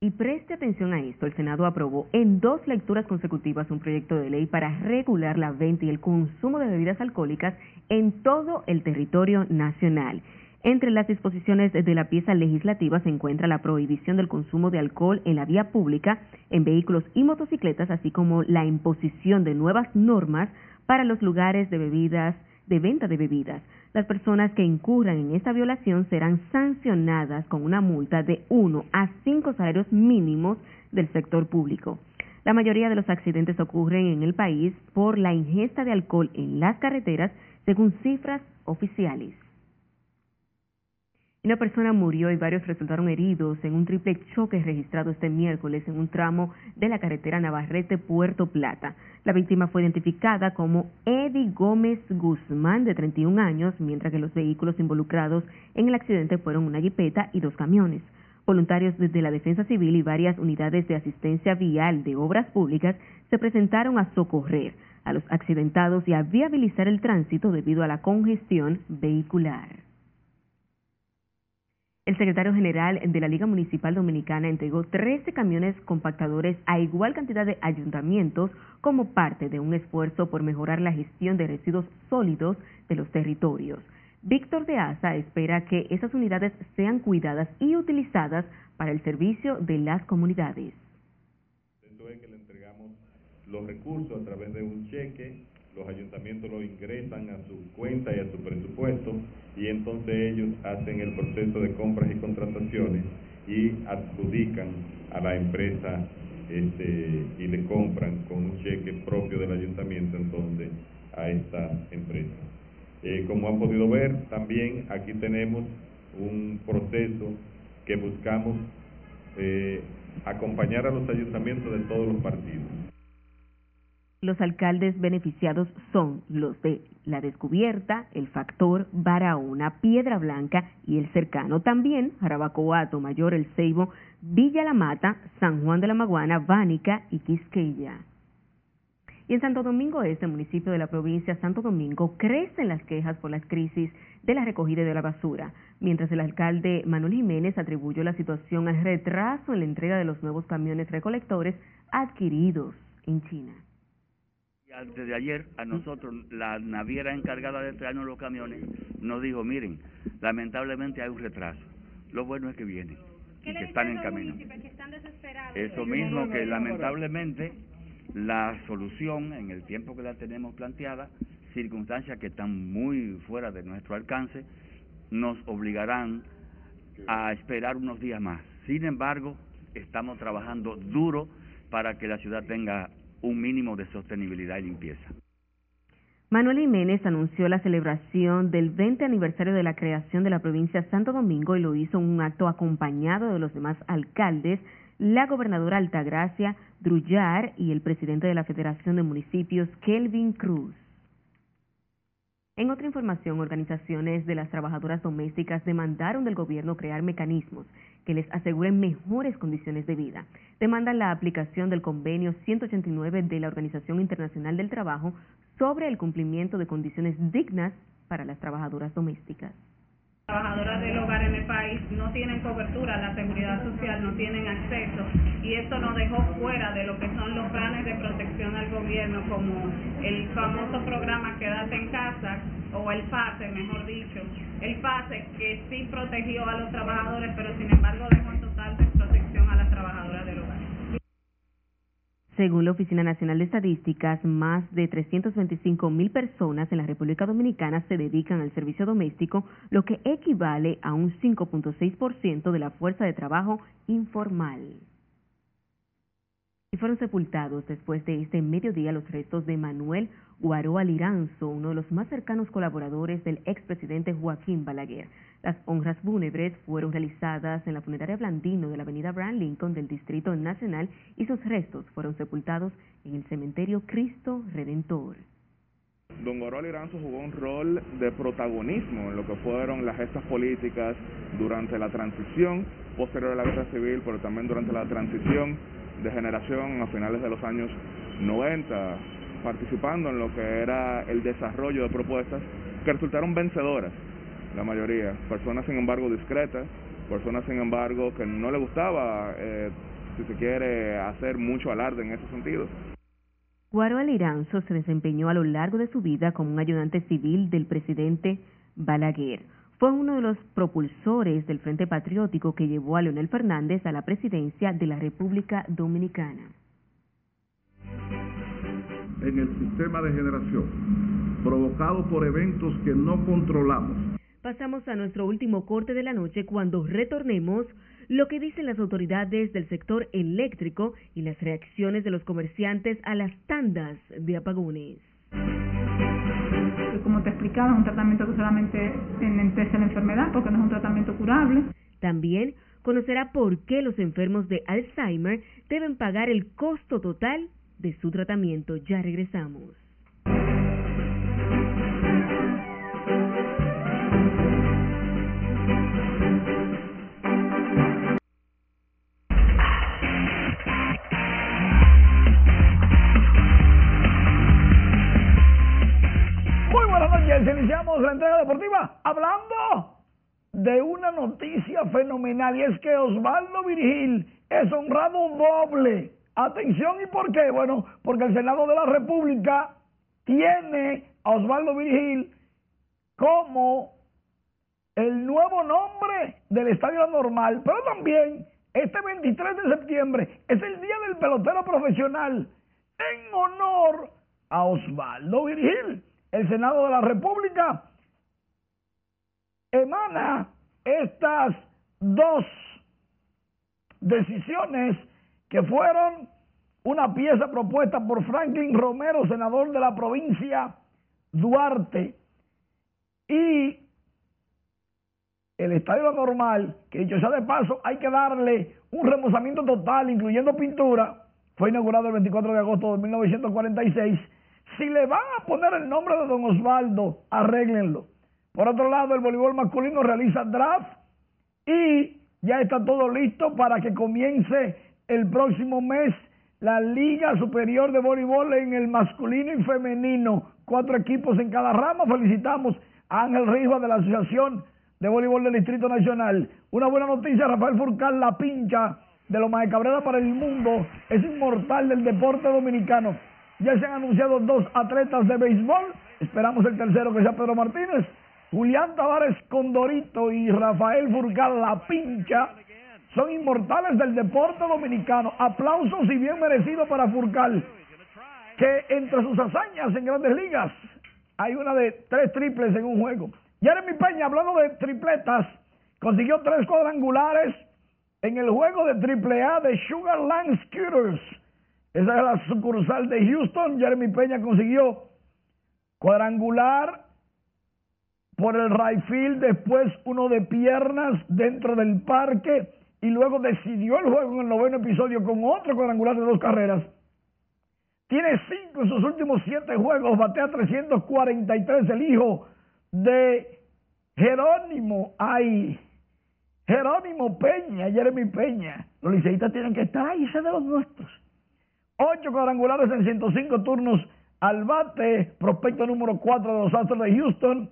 Y preste atención a esto, el Senado aprobó en dos lecturas consecutivas un proyecto de ley para regular la venta y el consumo de bebidas alcohólicas en todo el territorio nacional. Entre las disposiciones de la pieza legislativa se encuentra la prohibición del consumo de alcohol en la vía pública, en vehículos y motocicletas, así como la imposición de nuevas normas para los lugares de bebidas, de venta de bebidas. Las personas que incurran en esta violación serán sancionadas con una multa de 1 a 5 salarios mínimos del sector público. La mayoría de los accidentes ocurren en el país por la ingesta de alcohol en las carreteras, según cifras oficiales. Una persona murió y varios resultaron heridos en un triple choque registrado este miércoles en un tramo de la carretera Navarrete-Puerto Plata. La víctima fue identificada como Eddie Gómez Guzmán, de 31 años, mientras que los vehículos involucrados en el accidente fueron una jipeta y dos camiones. Voluntarios desde la Defensa Civil y varias unidades de asistencia vial de obras públicas se presentaron a socorrer a los accidentados y a viabilizar el tránsito debido a la congestión vehicular. El secretario general de la Liga Municipal Dominicana entregó 13 camiones compactadores a igual cantidad de ayuntamientos como parte de un esfuerzo por mejorar la gestión de residuos sólidos de los territorios. Víctor de Asa espera que esas unidades sean cuidadas y utilizadas para el servicio de las comunidades. Esto es que le entregamos los recursos a través de un cheque, los ayuntamientos lo ingresan a su cuenta y a su presupuesto y entonces ellos hacen el proceso de compras y contrataciones y adjudican a la empresa este, y le compran con un cheque propio del ayuntamiento entonces a esta empresa. Eh, como han podido ver, también aquí tenemos un proceso que buscamos eh, acompañar a los ayuntamientos de todos los partidos. Los alcaldes beneficiados son los de La Descubierta, El Factor, Barahona, Piedra Blanca y El Cercano. También Jarabacoato, Mayor, El Ceibo, Villa La Mata, San Juan de la Maguana, Vánica y Quisqueya. Y en Santo Domingo Este, municipio de la provincia Santo Domingo, crecen las quejas por las crisis de la recogida de la basura, mientras el alcalde Manuel Jiménez atribuyó la situación al retraso en la entrega de los nuevos camiones recolectores adquiridos en China. Desde ayer a nosotros, la naviera encargada de traernos los camiones nos dijo, miren, lamentablemente hay un retraso. Lo bueno es que vienen y que están en camino. Eso mismo que lamentablemente la solución en el tiempo que la tenemos planteada, circunstancias que están muy fuera de nuestro alcance, nos obligarán a esperar unos días más. Sin embargo, estamos trabajando duro para que la ciudad tenga un mínimo de sostenibilidad y limpieza. Manuel Jiménez anunció la celebración del 20 aniversario de la creación de la provincia Santo Domingo y lo hizo en un acto acompañado de los demás alcaldes, la gobernadora Altagracia Drullar y el presidente de la Federación de Municipios, Kelvin Cruz. En otra información, organizaciones de las trabajadoras domésticas demandaron del gobierno crear mecanismos que les aseguren mejores condiciones de vida. Demandan la aplicación del convenio 189 de la Organización Internacional del Trabajo sobre el cumplimiento de condiciones dignas para las trabajadoras domésticas trabajadoras del hogar en el país no tienen cobertura la seguridad social, no tienen acceso y esto nos dejó fuera de lo que son los planes de protección al gobierno como el famoso programa Quédate en casa o el PASE, mejor dicho, el PASE que sí protegió a los trabajadores pero sin embargo dejó Según la Oficina Nacional de Estadísticas, más de 325 mil personas en la República Dominicana se dedican al servicio doméstico, lo que equivale a un 5.6% de la fuerza de trabajo informal. Y fueron sepultados después de este mediodía los restos de Manuel Guaroa Liranzo, uno de los más cercanos colaboradores del expresidente Joaquín Balaguer. Las honras fúnebres fueron realizadas en la funeraria Blandino de la avenida Abraham Lincoln del Distrito Nacional y sus restos fueron sepultados en el cementerio Cristo Redentor. Don Guaroa Liranzo jugó un rol de protagonismo en lo que fueron las gestas políticas durante la transición posterior a la guerra civil, pero también durante la transición de generación a finales de los años 90, participando en lo que era el desarrollo de propuestas que resultaron vencedoras, la mayoría, personas sin embargo discretas, personas sin embargo que no le gustaba, eh, si se quiere, hacer mucho alarde en ese sentido. Guaro Aliranzo se desempeñó a lo largo de su vida como un ayudante civil del presidente Balaguer fue uno de los propulsores del Frente Patriótico que llevó a Leonel Fernández a la presidencia de la República Dominicana. En el sistema de generación, provocado por eventos que no controlamos. Pasamos a nuestro último corte de la noche cuando retornemos lo que dicen las autoridades del sector eléctrico y las reacciones de los comerciantes a las tandas de apagones como te explicaba, es un tratamiento que solamente enlentece la enfermedad porque no es un tratamiento curable. También conocerá por qué los enfermos de Alzheimer deben pagar el costo total de su tratamiento. Ya regresamos. Iniciamos la entrega deportiva hablando de una noticia fenomenal y es que Osvaldo Virgil es honrado doble. Atención, ¿y por qué? Bueno, porque el Senado de la República tiene a Osvaldo Virgil como el nuevo nombre del Estadio Normal, pero también este 23 de septiembre es el Día del Pelotero Profesional en honor a Osvaldo Virgil el Senado de la República emana estas dos decisiones que fueron una pieza propuesta por Franklin Romero, senador de la provincia Duarte, y el estadio normal, que dicho sea de paso, hay que darle un remozamiento total, incluyendo pintura, fue inaugurado el 24 de agosto de 1946. Si le van a poner el nombre de don Osvaldo, arréglenlo. Por otro lado, el voleibol masculino realiza draft y ya está todo listo para que comience el próximo mes la Liga Superior de Voleibol en el masculino y femenino. Cuatro equipos en cada rama. Felicitamos a Ángel Riva de la Asociación de Voleibol del Distrito Nacional. Una buena noticia, Rafael Furcal, la pincha de de Cabrera para el mundo. Es inmortal del deporte dominicano. Ya se han anunciado dos atletas de béisbol. Esperamos el tercero que sea Pedro Martínez. Julián Tavares Condorito y Rafael Furcal La Pincha son inmortales del deporte dominicano. Aplausos y bien merecidos para Furcal, que entre sus hazañas en grandes ligas hay una de tres triples en un juego. Jeremy Peña, hablando de tripletas, consiguió tres cuadrangulares en el juego de triple A de Sugarland Scooters. Esa es la sucursal de Houston. Jeremy Peña consiguió cuadrangular por el right field, después uno de piernas dentro del parque y luego decidió el juego en el noveno episodio con otro cuadrangular de dos carreras. Tiene cinco en sus últimos siete juegos, batea 343 el hijo de Jerónimo. Ay, Jerónimo Peña, Jeremy Peña. Los liceístas tienen que estar ahí, ese de los nuestros. Ocho cuadrangulares en 105 turnos al bate, prospecto número 4 de los Astros de Houston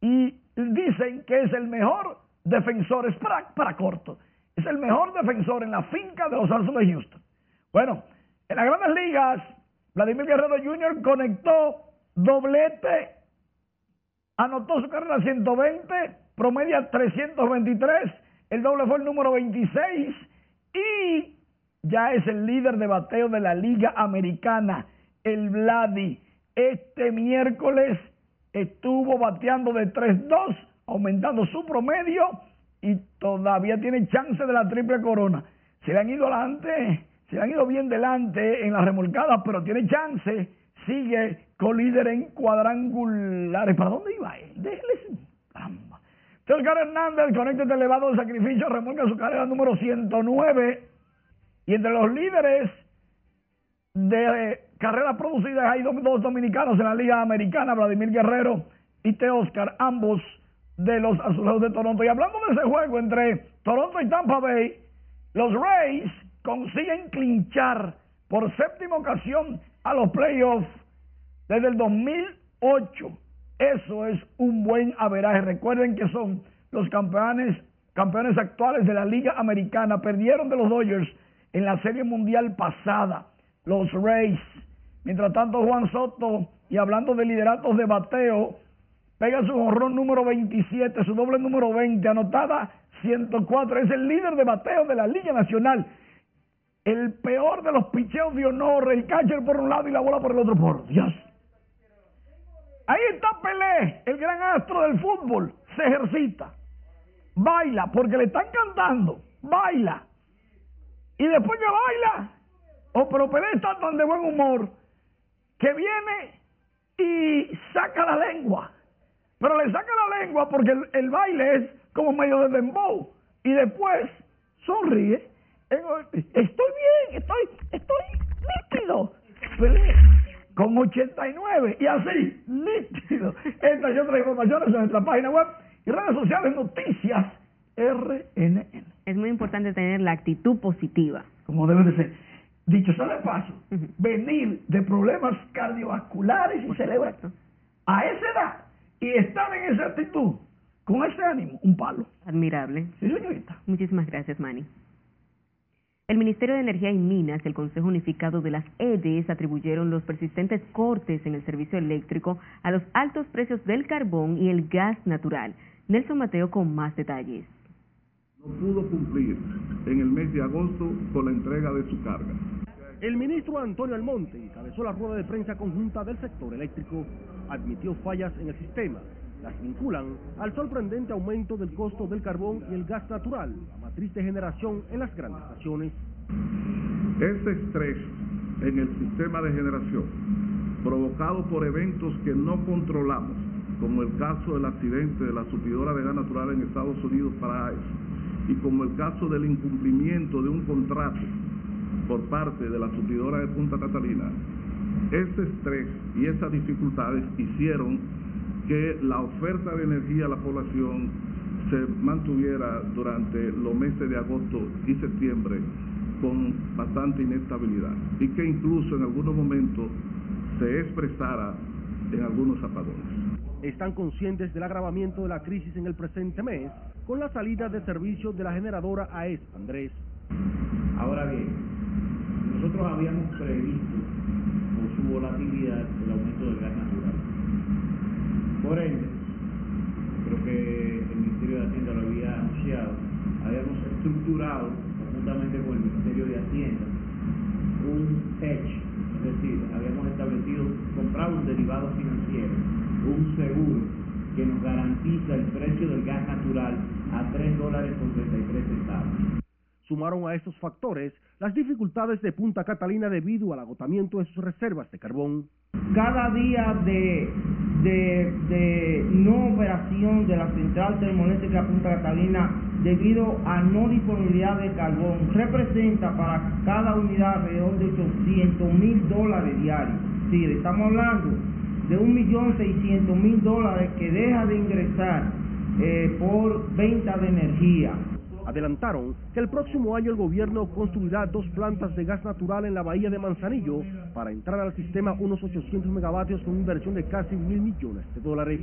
y dicen que es el mejor defensor, es para, corto, es el mejor defensor en la finca de los Astros de Houston. Bueno, en las grandes ligas, Vladimir Guerrero Jr. conectó doblete, anotó su carrera 120, promedia 323, el doble fue el número 26 y ya es el líder de bateo de la Liga Americana, el Vladi. Este miércoles estuvo bateando de 3-2, aumentando su promedio y todavía tiene chance de la triple corona. Se le han ido adelante, se le han ido bien delante en las remolcadas, pero tiene chance. Sigue con líder en cuadrangulares. ¿Para dónde iba él? Déjele. Oscar Hernández, conecta este elevado sacrificio, remolca su carrera número 109. Y entre los líderes de carreras producidas hay dos dominicanos en la Liga Americana, Vladimir Guerrero y T. Oscar, ambos de los Azulejos de Toronto. Y hablando de ese juego entre Toronto y Tampa Bay, los Rays consiguen clinchar por séptima ocasión a los playoffs desde el 2008. Eso es un buen averaje. Recuerden que son los campeones, campeones actuales de la Liga Americana. Perdieron de los Dodgers en la Serie Mundial pasada. Los Rays Mientras tanto, Juan Soto, y hablando de lideratos de bateo, pega su honrón número 27, su doble número 20, anotada 104. Es el líder de bateo de la Liga Nacional. El peor de los picheos de honor, el catcher por un lado y la bola por el otro. Por Dios. Ahí está Pelé, el gran astro del fútbol. Se ejercita. Baila, porque le están cantando. Baila. Y después que baila, oh, pero Pelé está tan de buen humor que viene y saca la lengua. Pero le saca la lengua porque el, baile es como medio de dembow. Y después sonríe. Estoy bien, estoy, estoy nítido. Con 89 y así, nítido. Estas y otras informaciones en nuestra página web y redes sociales, noticias RNN. Es muy importante tener la actitud positiva. Como debe de ser dicho sea de paso, venir de problemas cardiovasculares y cerebro a esa edad y estar en esa actitud, con ese ánimo, un palo. Admirable. Sí, señorita. Muchísimas gracias, Manny. El Ministerio de Energía y Minas y el Consejo Unificado de las EDES atribuyeron los persistentes cortes en el servicio eléctrico a los altos precios del carbón y el gas natural. Nelson Mateo con más detalles. No pudo cumplir en el mes de agosto con la entrega de su carga. El ministro Antonio Almonte encabezó la rueda de prensa conjunta del sector eléctrico, admitió fallas en el sistema, las vinculan al sorprendente aumento del costo del carbón y el gas natural, la matriz de generación en las grandes estaciones. Este estrés en el sistema de generación, provocado por eventos que no controlamos, como el caso del accidente de la supidora de gas natural en Estados Unidos para AES, y como el caso del incumplimiento de un contrato por parte de la supidora de Punta Catalina, ese estrés y esas dificultades hicieron que la oferta de energía a la población se mantuviera durante los meses de agosto y septiembre con bastante inestabilidad y que incluso en algunos momentos se expresara en algunos apagones. Están conscientes del agravamiento de la crisis en el presente mes con la salida de servicio de la generadora AES Andrés. Ahora bien, nosotros habíamos previsto por su volatilidad el aumento del gas natural. Por ende, creo que el Ministerio de Hacienda lo había anunciado, habíamos estructurado, conjuntamente con el Ministerio de Hacienda, un hedge, es decir, habíamos establecido, comprado un derivado financiero, un seguro que nos garantiza el precio del gas natural a 3 dólares con 33 centavos. Sumaron a estos factores las dificultades de Punta Catalina debido al agotamiento de sus reservas de carbón. Cada día de, de, de no operación de la central termoeléctrica Punta Catalina debido a no disponibilidad de carbón representa para cada unidad alrededor de 800 mil dólares diarios. Sí, estamos hablando de 1.600.000 dólares que deja de ingresar eh, por venta de energía. Adelantaron que el próximo año el gobierno construirá dos plantas de gas natural en la bahía de Manzanillo para entrar al sistema unos 800 megavatios con inversión de casi mil millones de dólares.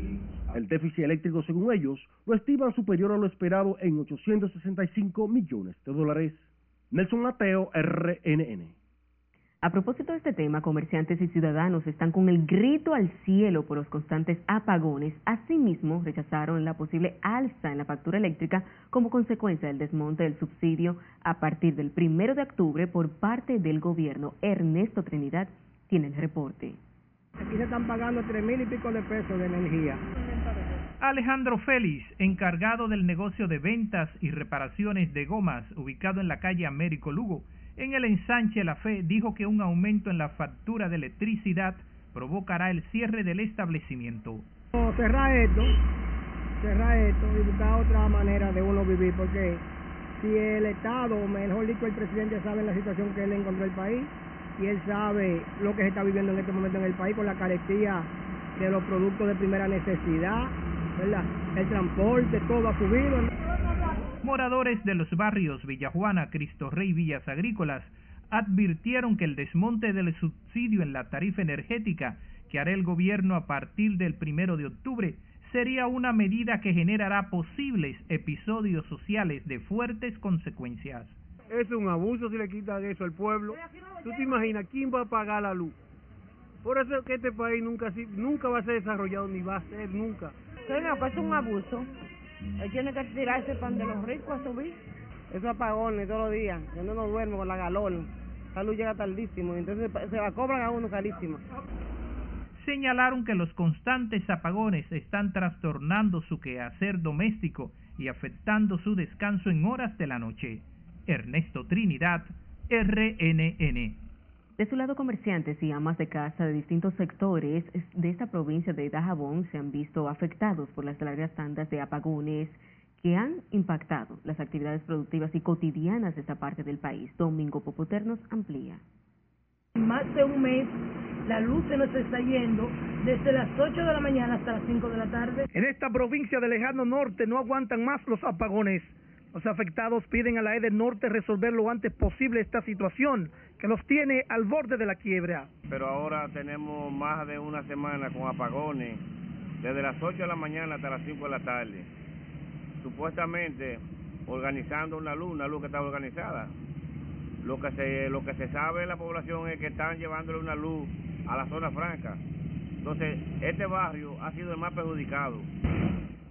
El déficit eléctrico, según ellos, lo estiman superior a lo esperado en 865 millones de dólares. Nelson Mateo, RNN. A propósito de este tema, comerciantes y ciudadanos están con el grito al cielo por los constantes apagones. Asimismo, rechazaron la posible alza en la factura eléctrica como consecuencia del desmonte del subsidio a partir del primero de octubre por parte del gobierno. Ernesto Trinidad tiene el reporte. Aquí se están pagando tres mil y pico de pesos de energía. Alejandro Félix, encargado del negocio de ventas y reparaciones de gomas ubicado en la calle Américo Lugo, en el ensanche La Fe dijo que un aumento en la factura de electricidad provocará el cierre del establecimiento. Cerrar esto, cerrar esto y buscar otra manera de uno vivir, porque si el Estado, mejor dicho el presidente, sabe la situación que él encontró el país y él sabe lo que se está viviendo en este momento en el país con la carestía de los productos de primera necesidad, ¿verdad? El transporte, todo ha subido. Moradores de los barrios Villajuana, Cristo Rey y Villas Agrícolas advirtieron que el desmonte del subsidio en la tarifa energética que hará el gobierno a partir del primero de octubre sería una medida que generará posibles episodios sociales de fuertes consecuencias. Es un abuso si le quitan eso al pueblo. ¿Tú te imaginas quién va a pagar la luz? Por eso es que este país nunca, nunca va a ser desarrollado, ni va a ser nunca. Pues es un abuso. Él tiene que tirarse pan de los ricos a subir. Esos apagones todos los días, yo no nos duermo con la galón. La luz llega tardísimo, entonces se la cobran a uno carísimo. Señalaron que los constantes apagones están trastornando su quehacer doméstico y afectando su descanso en horas de la noche. Ernesto Trinidad, RNN. De su lado, comerciantes y amas de casa de distintos sectores de esta provincia de Dajabón se han visto afectados por las largas tandas de apagones que han impactado las actividades productivas y cotidianas de esta parte del país. Domingo Popoter nos amplía. Más de un mes la luz se nos está yendo desde las 8 de la mañana hasta las 5 de la tarde. En esta provincia del lejano norte no aguantan más los apagones. Los afectados piden a la EDE Norte resolver lo antes posible esta situación que los tiene al borde de la quiebra. Pero ahora tenemos más de una semana con apagones, desde las 8 de la mañana hasta las 5 de la tarde. Supuestamente organizando una luz, una luz que está organizada. Lo que se, lo que se sabe en la población es que están llevándole una luz a la zona franca. Entonces, este barrio ha sido el más perjudicado.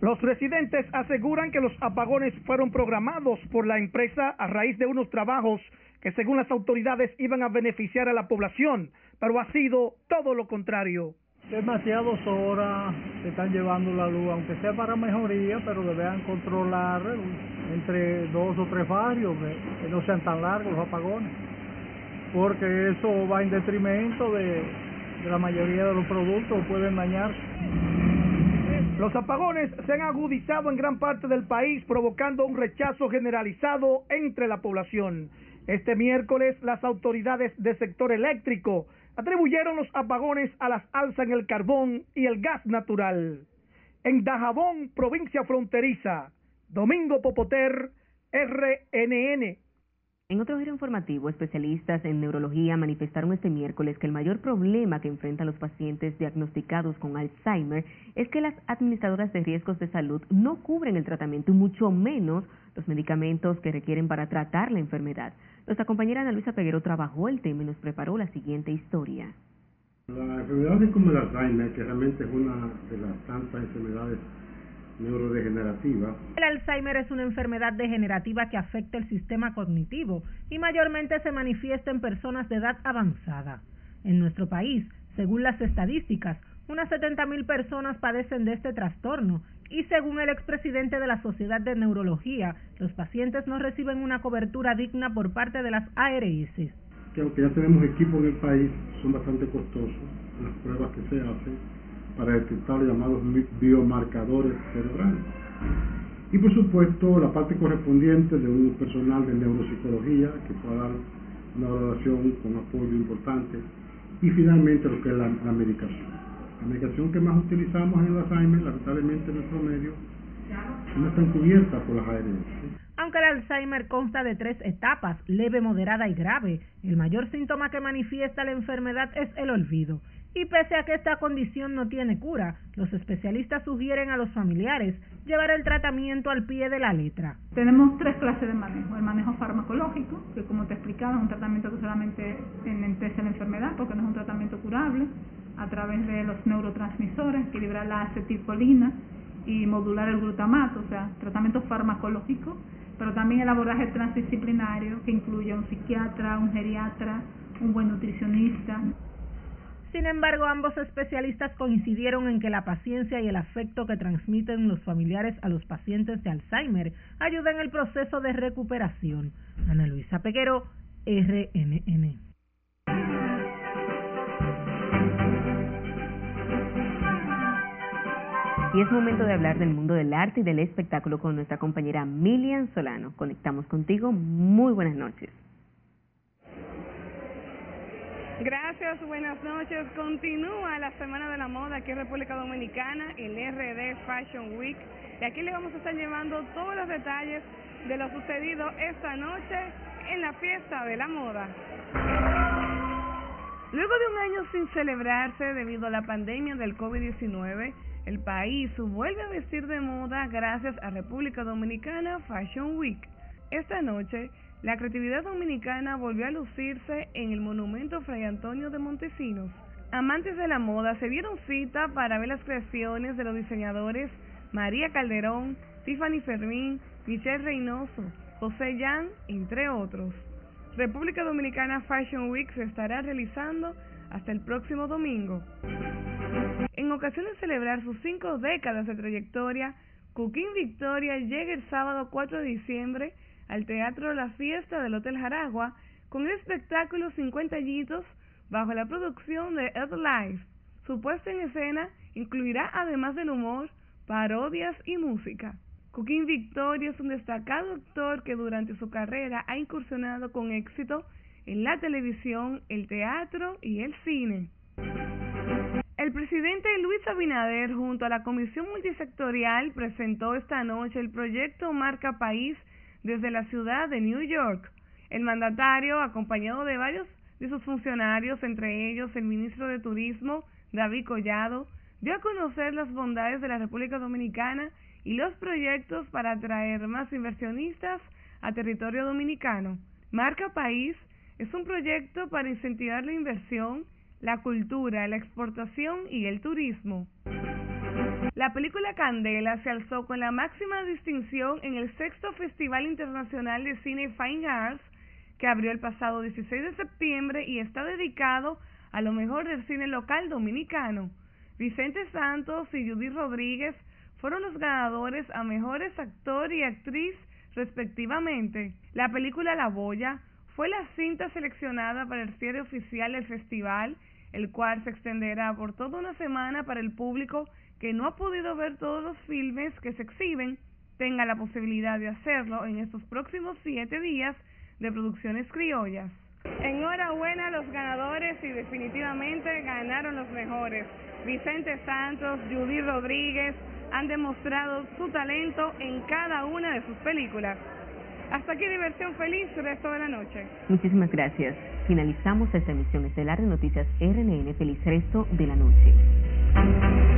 Los residentes aseguran que los apagones fueron programados por la empresa a raíz de unos trabajos que según las autoridades iban a beneficiar a la población, pero ha sido todo lo contrario. Demasiadas horas se están llevando la luz, aunque sea para mejoría, pero deberían controlar entre dos o tres barrios, que, no sean tan largos los apagones, porque eso va en detrimento de, de la mayoría de los productos, pueden dañarse. Los apagones se han agudizado en gran parte del país, provocando un rechazo generalizado entre la población. Este miércoles, las autoridades del sector eléctrico atribuyeron los apagones a las alzas en el carbón y el gas natural. En Dajabón, provincia fronteriza, Domingo Popoter, RNN. En otro giro informativo, especialistas en neurología manifestaron este miércoles que el mayor problema que enfrentan los pacientes diagnosticados con Alzheimer es que las administradoras de riesgos de salud no cubren el tratamiento y mucho menos los medicamentos que requieren para tratar la enfermedad. Nuestra compañera Ana Luisa Peguero trabajó el tema y nos preparó la siguiente historia. La enfermedad es como el Alzheimer, que realmente es una de las tantas enfermedades neurodegenerativa. El Alzheimer es una enfermedad degenerativa que afecta el sistema cognitivo y mayormente se manifiesta en personas de edad avanzada. En nuestro país, según las estadísticas, unas 70.000 personas padecen de este trastorno y según el expresidente de la Sociedad de Neurología, los pacientes no reciben una cobertura digna por parte de las ARS. Que aunque ya tenemos equipos en el país, son bastante costosos las pruebas que se hacen para detectar los llamados biomarcadores cerebrales. Y por supuesto la parte correspondiente de un personal de neuropsicología que pueda dar una valoración con apoyo importante. Y finalmente lo que es la, medicación. La medicación que más utilizamos en el Alzheimer, lamentablemente en nuestro medio, no están cubiertas por las ARS. Aunque el Alzheimer consta de tres etapas, leve, moderada y grave, el mayor síntoma que manifiesta la enfermedad es el olvido. Y pese a que esta condición no tiene cura, los especialistas sugieren a los familiares llevar el tratamiento al pie de la letra. Tenemos tres clases de manejo. El manejo farmacológico, que como te explicaba es un tratamiento que solamente enlentece la enfermedad porque no es un tratamiento curable, a través de los neurotransmisores, equilibrar la acetilcolina y modular el glutamato, o sea, tratamiento farmacológico, pero también el abordaje transdisciplinario que incluye a un psiquiatra, un geriatra, un buen nutricionista. Sin embargo, ambos especialistas coincidieron en que la paciencia y el afecto que transmiten los familiares a los pacientes de Alzheimer ayudan en el proceso de recuperación. Ana Luisa Peguero, RNN. Y es momento de hablar del mundo del arte y del espectáculo con nuestra compañera Milian Solano. Conectamos contigo. Muy buenas noches. Gracias, buenas noches. Continúa la Semana de la Moda aquí en República Dominicana, el RD Fashion Week. Y aquí le vamos a estar llevando todos los detalles de lo sucedido esta noche en la fiesta de la moda. Luego de un año sin celebrarse debido a la pandemia del COVID-19, el país vuelve a vestir de moda gracias a República Dominicana Fashion Week. Esta noche la creatividad dominicana volvió a lucirse en el monumento Fray Antonio de Montesinos. Amantes de la moda se dieron cita para ver las creaciones de los diseñadores María Calderón, Tiffany Fermín, Michelle Reynoso, José Yan, entre otros. República Dominicana Fashion Week se estará realizando hasta el próximo domingo. En ocasión de celebrar sus cinco décadas de trayectoria, Cooking Victoria llega el sábado 4 de diciembre al Teatro La Fiesta del Hotel Jaragua con el espectáculo 50 añitos bajo la producción de Ed Life. Su puesta en escena incluirá, además del humor, parodias y música. Cooking Victoria es un destacado actor que durante su carrera ha incursionado con éxito en la televisión, el teatro y el cine. El presidente Luis Abinader junto a la Comisión Multisectorial presentó esta noche el proyecto Marca País desde la ciudad de New York. El mandatario, acompañado de varios de sus funcionarios, entre ellos el ministro de Turismo, David Collado, dio a conocer las bondades de la República Dominicana y los proyectos para atraer más inversionistas a territorio dominicano. Marca País es un proyecto para incentivar la inversión, la cultura, la exportación y el turismo. La película Candela se alzó con la máxima distinción en el sexto Festival Internacional de Cine Fine Arts, que abrió el pasado 16 de septiembre y está dedicado a lo mejor del cine local dominicano. Vicente Santos y Judy Rodríguez fueron los ganadores a mejores actor y actriz respectivamente. La película La Boya fue la cinta seleccionada para el cierre oficial del festival, el cual se extenderá por toda una semana para el público que no ha podido ver todos los filmes que se exhiben tenga la posibilidad de hacerlo en estos próximos siete días de producciones criollas. Enhorabuena a los ganadores y definitivamente ganaron los mejores. Vicente Santos, Judy Rodríguez han demostrado su talento en cada una de sus películas. Hasta aquí diversión feliz resto de la noche. Muchísimas gracias. Finalizamos esta emisión estelar de Noticias RNN. Feliz resto de la noche.